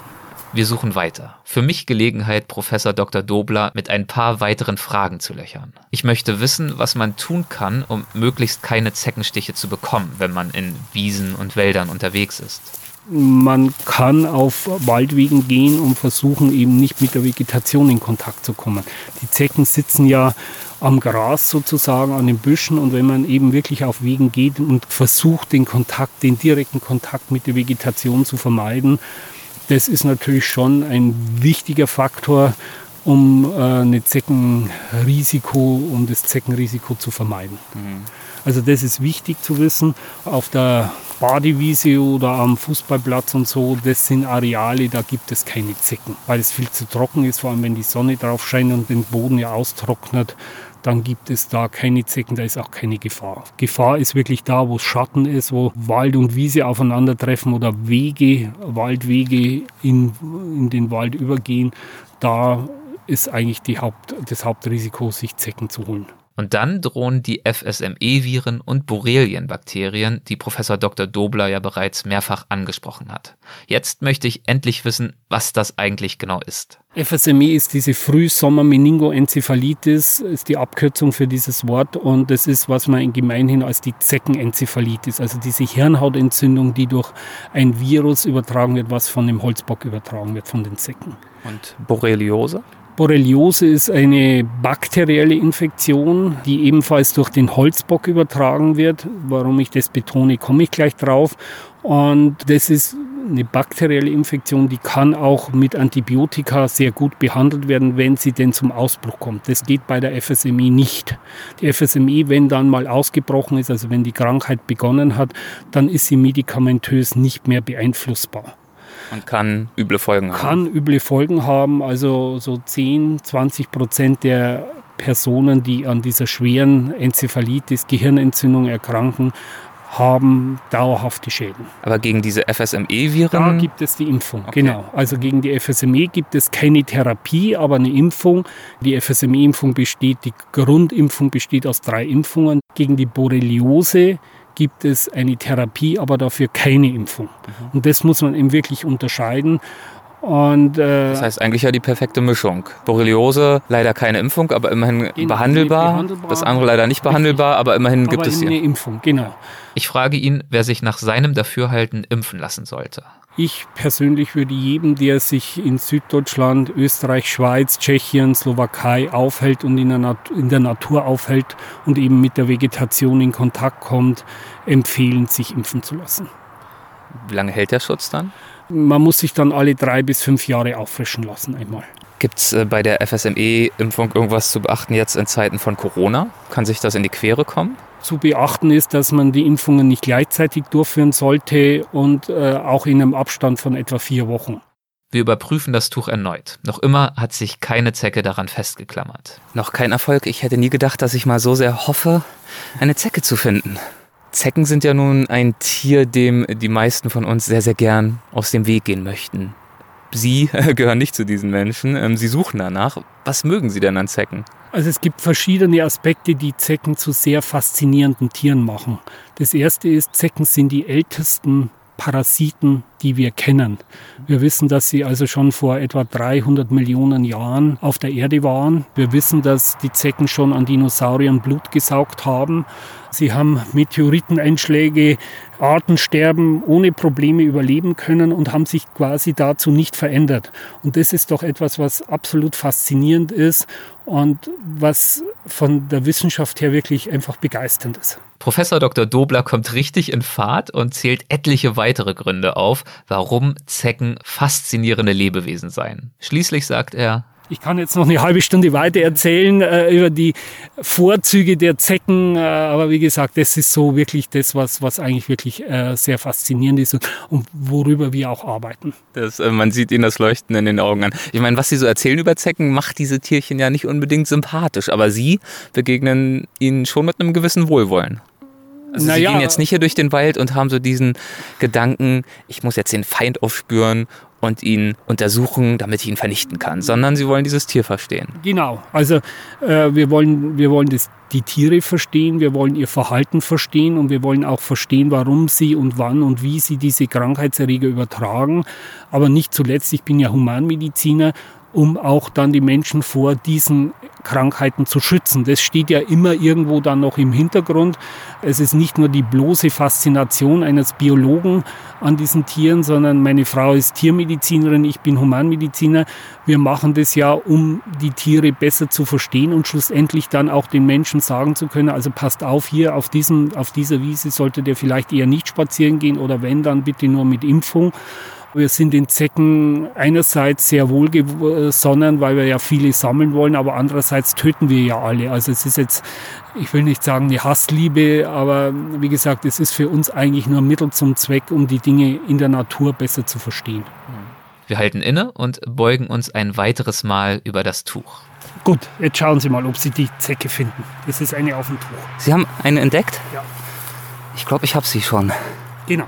Wir suchen weiter. Für mich Gelegenheit, Professor Dr. Dobler mit ein paar weiteren Fragen zu löchern. Ich möchte wissen, was man tun kann, um möglichst keine Zeckenstiche zu bekommen, wenn man in Wiesen und Wäldern unterwegs ist. Man kann auf Waldwegen gehen und versuchen eben nicht mit der Vegetation in Kontakt zu kommen. Die Zecken sitzen ja am Gras sozusagen, an den Büschen. Und wenn man eben wirklich auf Wegen geht und versucht, den Kontakt, den direkten Kontakt mit der Vegetation zu vermeiden, das ist natürlich schon ein wichtiger Faktor, um äh, ein Zeckenrisiko, um das Zeckenrisiko zu vermeiden. Mhm. Also das ist wichtig zu wissen. Auf der Badewiese oder am Fußballplatz und so, das sind Areale, da gibt es keine Zecken, weil es viel zu trocken ist, vor allem wenn die Sonne drauf scheint und den Boden ja austrocknet dann gibt es da keine Zecken, da ist auch keine Gefahr. Gefahr ist wirklich da, wo Schatten ist, wo Wald und Wiese aufeinandertreffen oder Wege, Waldwege in, in den Wald übergehen. Da ist eigentlich Haupt, das Hauptrisiko, sich Zecken zu holen. Und dann drohen die FSME-Viren und Borrelienbakterien, die Professor Dr. Dobler ja bereits mehrfach angesprochen hat. Jetzt möchte ich endlich wissen, was das eigentlich genau ist. FSME ist diese Frühsommer-Meningoenzephalitis, ist die Abkürzung für dieses Wort und das ist, was man gemeinhin als die Zeckenenzephalitis, also diese Hirnhautentzündung, die durch ein Virus übertragen wird, was von dem Holzbock übertragen wird, von den Zecken. Und Borreliose? Borreliose ist eine bakterielle Infektion, die ebenfalls durch den Holzbock übertragen wird. Warum ich das betone, komme ich gleich drauf. Und das ist eine bakterielle Infektion, die kann auch mit Antibiotika sehr gut behandelt werden, wenn sie denn zum Ausbruch kommt. Das geht bei der FSME nicht. Die FSME, wenn dann mal ausgebrochen ist, also wenn die Krankheit begonnen hat, dann ist sie medikamentös nicht mehr beeinflussbar. Und kann üble Folgen haben. Kann üble Folgen haben. Also so 10, 20 Prozent der Personen, die an dieser schweren Enzephalitis, Gehirnentzündung erkranken, haben dauerhafte Schäden. Aber gegen diese FSME-Viren? Da gibt es die Impfung, okay. genau. Also gegen die FSME gibt es keine Therapie, aber eine Impfung. Die FSME-Impfung besteht, die Grundimpfung besteht aus drei Impfungen. Gegen die Borreliose gibt es eine Therapie, aber dafür keine Impfung. Mhm. Und das muss man eben wirklich unterscheiden. Und, äh, das heißt eigentlich ja die perfekte Mischung. Borreliose, leider keine Impfung, aber immerhin behandelbar. behandelbar. Das andere leider nicht behandelbar, aber immerhin aber gibt es eine Impfung, genau. Ich frage ihn, wer sich nach seinem Dafürhalten impfen lassen sollte. Ich persönlich würde jedem, der sich in Süddeutschland, Österreich, Schweiz, Tschechien, Slowakei aufhält und in der, Natur, in der Natur aufhält und eben mit der Vegetation in Kontakt kommt, empfehlen, sich impfen zu lassen. Wie lange hält der Schutz dann? Man muss sich dann alle drei bis fünf Jahre auffrischen lassen einmal. Gibt es äh, bei der FSME-Impfung irgendwas zu beachten jetzt in Zeiten von Corona? Kann sich das in die Quere kommen? Zu beachten ist, dass man die Impfungen nicht gleichzeitig durchführen sollte und äh, auch in einem Abstand von etwa vier Wochen. Wir überprüfen das Tuch erneut. Noch immer hat sich keine Zecke daran festgeklammert. Noch kein Erfolg. Ich hätte nie gedacht, dass ich mal so sehr hoffe, eine Zecke zu finden. Zecken sind ja nun ein Tier, dem die meisten von uns sehr, sehr gern aus dem Weg gehen möchten. Sie gehören nicht zu diesen Menschen. Ähm, Sie suchen danach. Was mögen Sie denn an Zecken? Also es gibt verschiedene Aspekte, die Zecken zu sehr faszinierenden Tieren machen. Das erste ist, Zecken sind die ältesten Parasiten, die wir kennen. Wir wissen, dass sie also schon vor etwa 300 Millionen Jahren auf der Erde waren. Wir wissen, dass die Zecken schon an Dinosauriern Blut gesaugt haben. Sie haben Meteoriteneinschläge, Artensterben ohne Probleme überleben können und haben sich quasi dazu nicht verändert. Und das ist doch etwas, was absolut faszinierend ist und was von der Wissenschaft her wirklich einfach begeisternd ist. Professor Dr. Dobler kommt richtig in Fahrt und zählt etliche weitere Gründe auf, warum Zecken faszinierende Lebewesen seien. Schließlich sagt er, ich kann jetzt noch eine halbe Stunde weiter erzählen äh, über die Vorzüge der Zecken, äh, aber wie gesagt, das ist so wirklich das, was, was eigentlich wirklich äh, sehr faszinierend ist und, und worüber wir auch arbeiten. Das, äh, man sieht ihnen das Leuchten in den Augen an. Ich meine, was Sie so erzählen über Zecken, macht diese Tierchen ja nicht unbedingt sympathisch, aber Sie begegnen ihnen schon mit einem gewissen Wohlwollen. Also naja. sie gehen jetzt nicht hier durch den Wald und haben so diesen Gedanken, ich muss jetzt den Feind aufspüren und ihn untersuchen, damit ich ihn vernichten kann, sondern sie wollen dieses Tier verstehen. Genau. Also äh, wir wollen, wir wollen das, die Tiere verstehen, wir wollen ihr Verhalten verstehen und wir wollen auch verstehen, warum sie und wann und wie sie diese Krankheitserreger übertragen. Aber nicht zuletzt, ich bin ja Humanmediziner um auch dann die Menschen vor diesen Krankheiten zu schützen. Das steht ja immer irgendwo dann noch im Hintergrund. Es ist nicht nur die bloße Faszination eines Biologen an diesen Tieren, sondern meine Frau ist Tiermedizinerin, ich bin Humanmediziner. Wir machen das ja, um die Tiere besser zu verstehen und schlussendlich dann auch den Menschen sagen zu können, also passt auf hier, auf, diesem, auf dieser Wiese sollte der vielleicht eher nicht spazieren gehen oder wenn, dann bitte nur mit Impfung. Wir sind den Zecken einerseits sehr wohlgesonnen, weil wir ja viele sammeln wollen, aber andererseits töten wir ja alle. Also es ist jetzt, ich will nicht sagen eine Hassliebe, aber wie gesagt, es ist für uns eigentlich nur Mittel zum Zweck, um die Dinge in der Natur besser zu verstehen. Wir halten inne und beugen uns ein weiteres Mal über das Tuch. Gut, jetzt schauen Sie mal, ob Sie die Zecke finden. Das ist eine auf dem Tuch. Sie haben eine entdeckt? Ja. Ich glaube, ich habe sie schon. Genau.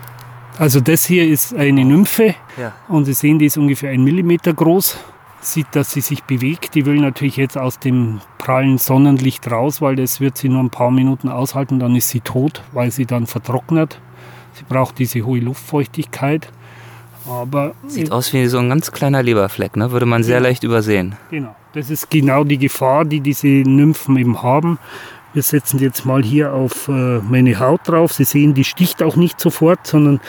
Also das hier ist eine Nymphe ja. und Sie sehen, die ist ungefähr ein Millimeter groß. sieht, dass sie sich bewegt. Die will natürlich jetzt aus dem prallen Sonnenlicht raus, weil das wird sie nur ein paar Minuten aushalten, dann ist sie tot, weil sie dann vertrocknet. Sie braucht diese hohe Luftfeuchtigkeit. Aber Sieht aus wie so ein ganz kleiner Leberfleck, ne? würde man sehr Ja. leicht übersehen. Genau, das ist genau die Gefahr, die diese Nymphen eben haben. Wir setzen jetzt mal hier auf äh, meine Haut drauf. Sie sehen, die sticht auch nicht sofort, sondern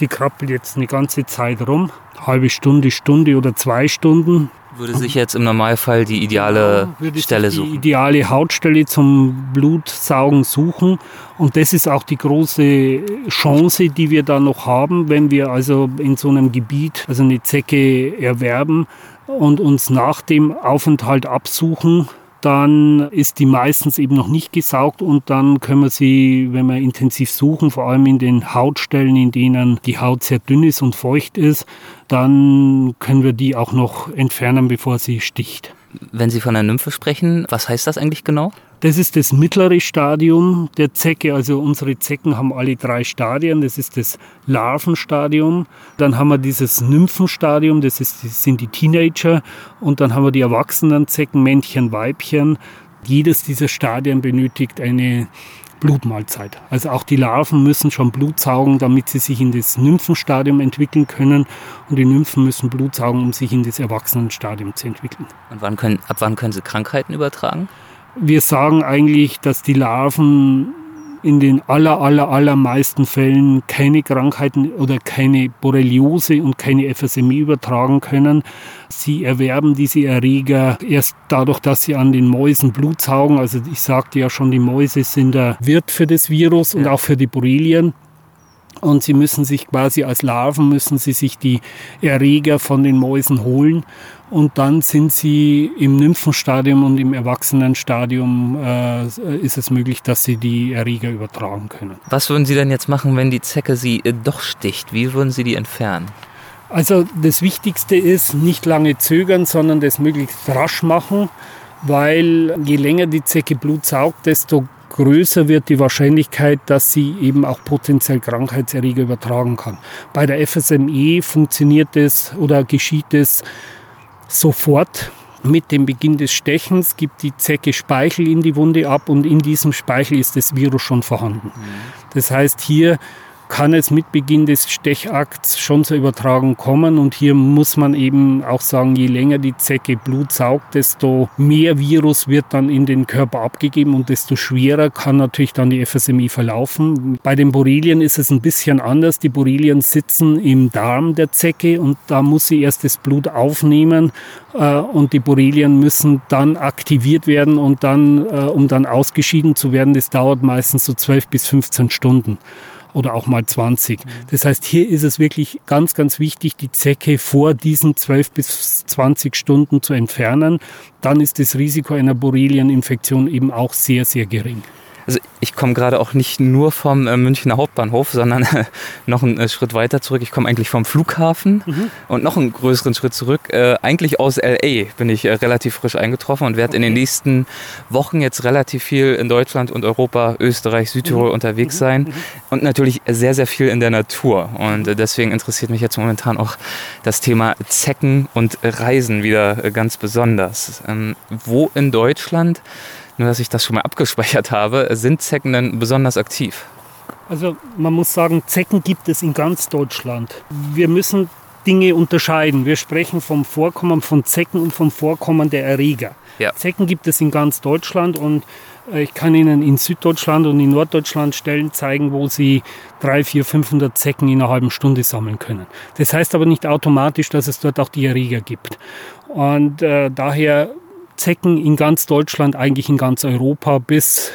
die krabbelt jetzt eine ganze Zeit rum. Halbe Stunde, Stunde oder zwei Stunden. Würde sich jetzt im Normalfall die ideale würde Stelle sich die suchen. ideale Hautstelle zum Blutsaugen suchen. Und das ist auch die große Chance, die wir da noch haben, wenn wir also in so einem Gebiet also eine Zecke erwerben und uns nach dem Aufenthalt absuchen. Dann ist die meistens eben noch nicht gesaugt und dann können wir sie, wenn wir intensiv suchen, vor allem in den Hautstellen, in denen die Haut sehr dünn ist und feucht ist, dann können wir die auch noch entfernen, bevor sie sticht. Wenn Sie von der Nymphe sprechen, was heißt das eigentlich genau? Das ist das mittlere Stadium der Zecke. Also unsere Zecken haben alle drei Stadien. Das ist das Larvenstadium. Dann haben wir dieses Nymphenstadium, das, ist, sind die Teenager. Und dann haben wir die erwachsenen Zecken, Männchen, Weibchen. Jedes dieser Stadien benötigt eine Blutmahlzeit. Also auch die Larven müssen schon Blut saugen, damit sie sich in das Nymphenstadium entwickeln können. Und die Nymphen müssen Blut saugen, um sich in das Erwachsenenstadium zu entwickeln. Und wann können, ab wann können Sie Krankheiten übertragen? Wir sagen eigentlich, dass die Larven in den aller, aller, allermeisten Fällen keine Krankheiten oder keine Borreliose und keine FSME übertragen können. Sie erwerben diese Erreger erst dadurch, dass sie an den Mäusen Blut saugen. Also ich sagte ja schon, die Mäuse sind der Wirt für das Virus und auch für die Borrelien. Und sie müssen sich quasi als Larven, müssen sie sich die Erreger von den Mäusen holen. Und dann sind sie im Nymphenstadium und im Erwachsenenstadium äh, ist es möglich, dass sie die Erreger übertragen können. Was würden Sie denn jetzt machen, wenn die Zecke Sie äh, doch sticht? Wie würden Sie die entfernen? Also das Wichtigste ist, nicht lange zögern, sondern das möglichst rasch machen, weil je länger die Zecke Blut saugt, desto größer wird die Wahrscheinlichkeit, dass sie eben auch potenziell Krankheitserreger übertragen kann. Bei der FSME funktioniert es oder geschieht es sofort. Mit dem Beginn des Stechens gibt die Zecke Speichel in die Wunde ab und in diesem Speichel ist das Virus schon vorhanden. Das heißt, hier kann es mit Beginn des Stechakts schon zur Übertragung kommen. Und hier muss man eben auch sagen, je länger die Zecke Blut saugt, desto mehr Virus wird dann in den Körper abgegeben und desto schwerer kann natürlich dann die FSME verlaufen. Bei den Borrelien ist es ein bisschen anders. Die Borrelien sitzen im Darm der Zecke und da muss sie erst das Blut aufnehmen äh, und die Borrelien müssen dann aktiviert werden und dann, äh, um dann ausgeschieden zu werden, das dauert meistens so 12 bis 15 Stunden oder auch mal 20. Das heißt, hier ist es wirklich ganz, ganz wichtig, die Zecke vor diesen 12 bis 20 Stunden zu entfernen. Dann ist das Risiko einer Borrelieninfektion eben auch sehr, sehr gering. Also ich komme gerade auch nicht nur vom äh, Münchner Hauptbahnhof, sondern äh, noch einen äh, Schritt weiter zurück. Ich komme eigentlich vom Flughafen und noch einen größeren Schritt zurück. Äh, eigentlich aus LA bin ich äh, relativ frisch eingetroffen und werde in den nächsten Wochen jetzt relativ viel in Deutschland und Europa, Österreich, Südtirol unterwegs sein und natürlich sehr, sehr viel in der Natur. Und äh, deswegen interessiert mich jetzt momentan auch das Thema Zecken und Reisen wieder ganz besonders. Ähm, wo in Deutschland nur dass ich das schon mal abgespeichert habe, sind Zecken denn besonders aktiv? Also man muss sagen, Zecken gibt es in ganz Deutschland. Wir müssen Dinge unterscheiden. Wir sprechen vom Vorkommen von Zecken und vom Vorkommen der Erreger. Ja. Zecken gibt es in ganz Deutschland und äh, ich kann Ihnen in Süddeutschland und in Norddeutschland Stellen zeigen, wo Sie 300, 400, 500 Zecken in einer halben Stunde sammeln können. Das heißt aber nicht automatisch, dass es dort auch die Erreger gibt. Und äh, daher Zecken in ganz Deutschland, eigentlich in ganz Europa bis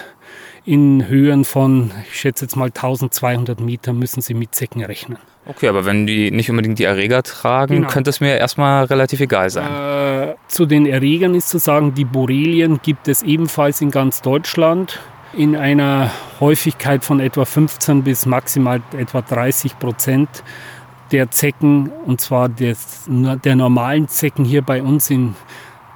in Höhen von, ich schätze jetzt mal 1200 Meter, müssen Sie mit Zecken rechnen. Okay, aber wenn die nicht unbedingt die Erreger tragen, Genau. könnte es mir erstmal relativ egal sein. Äh, zu den Erregern ist zu sagen, die Borrelien gibt es ebenfalls in ganz Deutschland in einer Häufigkeit von etwa 15 bis maximal etwa 30 Prozent der Zecken, und zwar des, der normalen Zecken hier bei uns in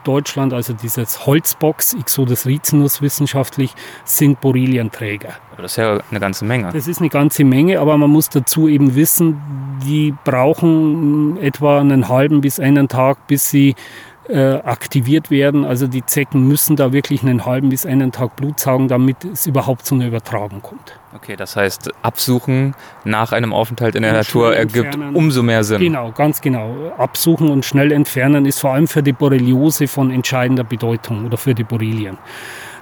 Deutschland, also dieses Holzbox, Ixodes ricinus wissenschaftlich, sind Borrelienträger. Aber das ist ja eine ganze Menge. Das ist eine ganze Menge, aber man muss dazu eben wissen, die brauchen etwa einen halben bis einen Tag, bis sie äh, aktiviert werden. Also die Zecken müssen da wirklich einen halben bis einen Tag Blut saugen, damit es überhaupt zu einer Übertragung kommt. Okay, das heißt, absuchen nach einem Aufenthalt in der und Natur ergibt umso mehr Sinn. Genau, ganz genau. Absuchen und schnell entfernen ist vor allem für die Borreliose von entscheidender Bedeutung oder für die Borrelien.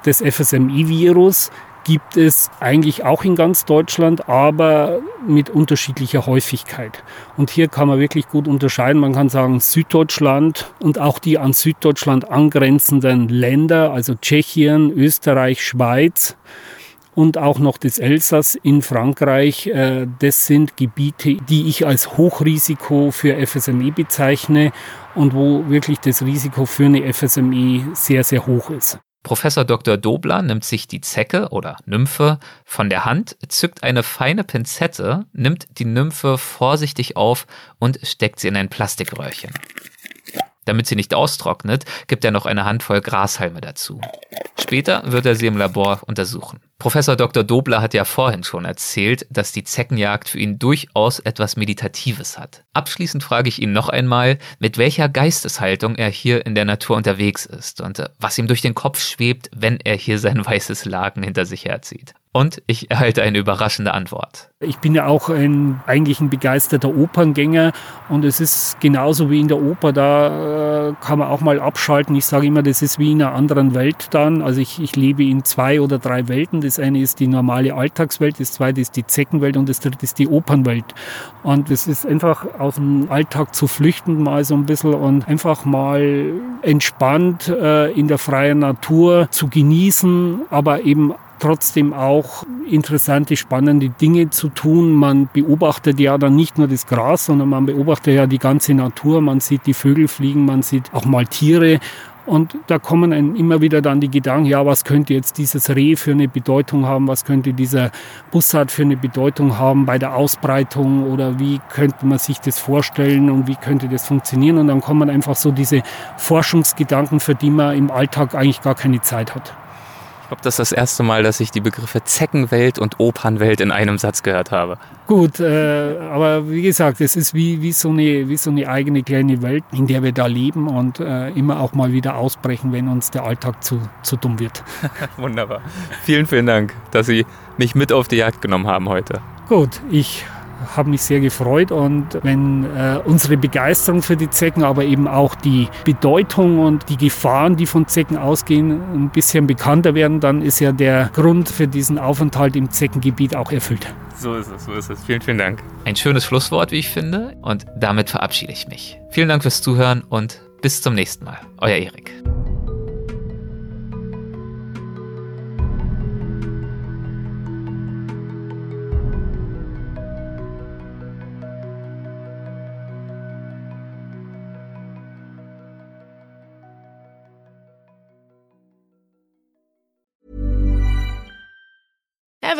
Das FSMI-Virus gibt es eigentlich auch in ganz Deutschland, aber mit unterschiedlicher Häufigkeit. Und hier kann man wirklich gut unterscheiden. Man kann sagen, Süddeutschland und auch die an Süddeutschland angrenzenden Länder, also Tschechien, Österreich, Schweiz und auch noch das Elsass in Frankreich, äh, das sind Gebiete, die ich als Hochrisiko für FSME bezeichne und wo wirklich das Risiko für eine FSME sehr, sehr hoch ist. Professor Dr. Dobler nimmt sich die Zecke oder Nymphe von der Hand, zückt eine feine Pinzette, nimmt die Nymphe vorsichtig auf und steckt sie in ein Plastikröhrchen. Damit sie nicht austrocknet, gibt er noch eine Handvoll Grashalme dazu. Später wird er sie im Labor untersuchen. Professor Dr. Dobler hat ja vorhin schon erzählt, dass die Zeckenjagd für ihn durchaus etwas Meditatives hat. Abschließend frage ich ihn noch einmal, mit welcher Geisteshaltung er hier in der Natur unterwegs ist und äh, was ihm durch den Kopf schwebt, wenn er hier sein weißes Laken hinter sich herzieht. Und ich erhalte eine überraschende Antwort. Ich bin ja auch ein, eigentlich ein begeisterter Operngänger und es ist genauso wie in der Oper, da äh, kann man auch mal abschalten. Ich sage immer, das ist wie in einer anderen Welt dann. Also ich, ich lebe in zwei oder drei Welten. Das eine ist die normale Alltagswelt, das zweite ist die Zeckenwelt und das dritte ist die Opernwelt. Und es ist einfach aus dem Alltag zu flüchten mal so ein bisschen und einfach mal entspannt äh, in der freien Natur zu genießen, aber eben trotzdem auch interessante, spannende Dinge zu tun. Man beobachtet ja dann nicht nur das Gras, sondern man beobachtet ja die ganze Natur. Man sieht die Vögel fliegen, man sieht auch mal Tiere. Und da kommen einem immer wieder dann die Gedanken, ja, was könnte jetzt dieses Reh für eine Bedeutung haben, was könnte dieser Bussard für eine Bedeutung haben bei der Ausbreitung oder wie könnte man sich das vorstellen und wie könnte das funktionieren. Und dann kommen einfach so diese Forschungsgedanken, für die man im Alltag eigentlich gar keine Zeit hat glaube, das ist das erste Mal, dass ich die Begriffe Zeckenwelt und Opernwelt in einem Satz gehört habe. Gut, äh, aber wie gesagt, es ist wie, wie, so eine, wie so eine eigene kleine Welt, in der wir da leben und äh, immer auch mal wieder ausbrechen, wenn uns der Alltag zu, zu dumm wird. Wunderbar. Vielen, vielen Dank, dass Sie mich mit auf die Jagd genommen haben heute. Gut, ich habe mich sehr gefreut und wenn äh, unsere Begeisterung für die Zecken, aber eben auch die Bedeutung und die Gefahren, die von Zecken ausgehen, ein bisschen bekannter werden, dann ist ja der Grund für diesen Aufenthalt im Zeckengebiet auch erfüllt. So ist es, so ist es. Vielen, vielen Dank. Ein schönes Schlusswort, wie ich finde. Und damit verabschiede ich mich. Vielen Dank fürs Zuhören und bis zum nächsten Mal. Euer Erik.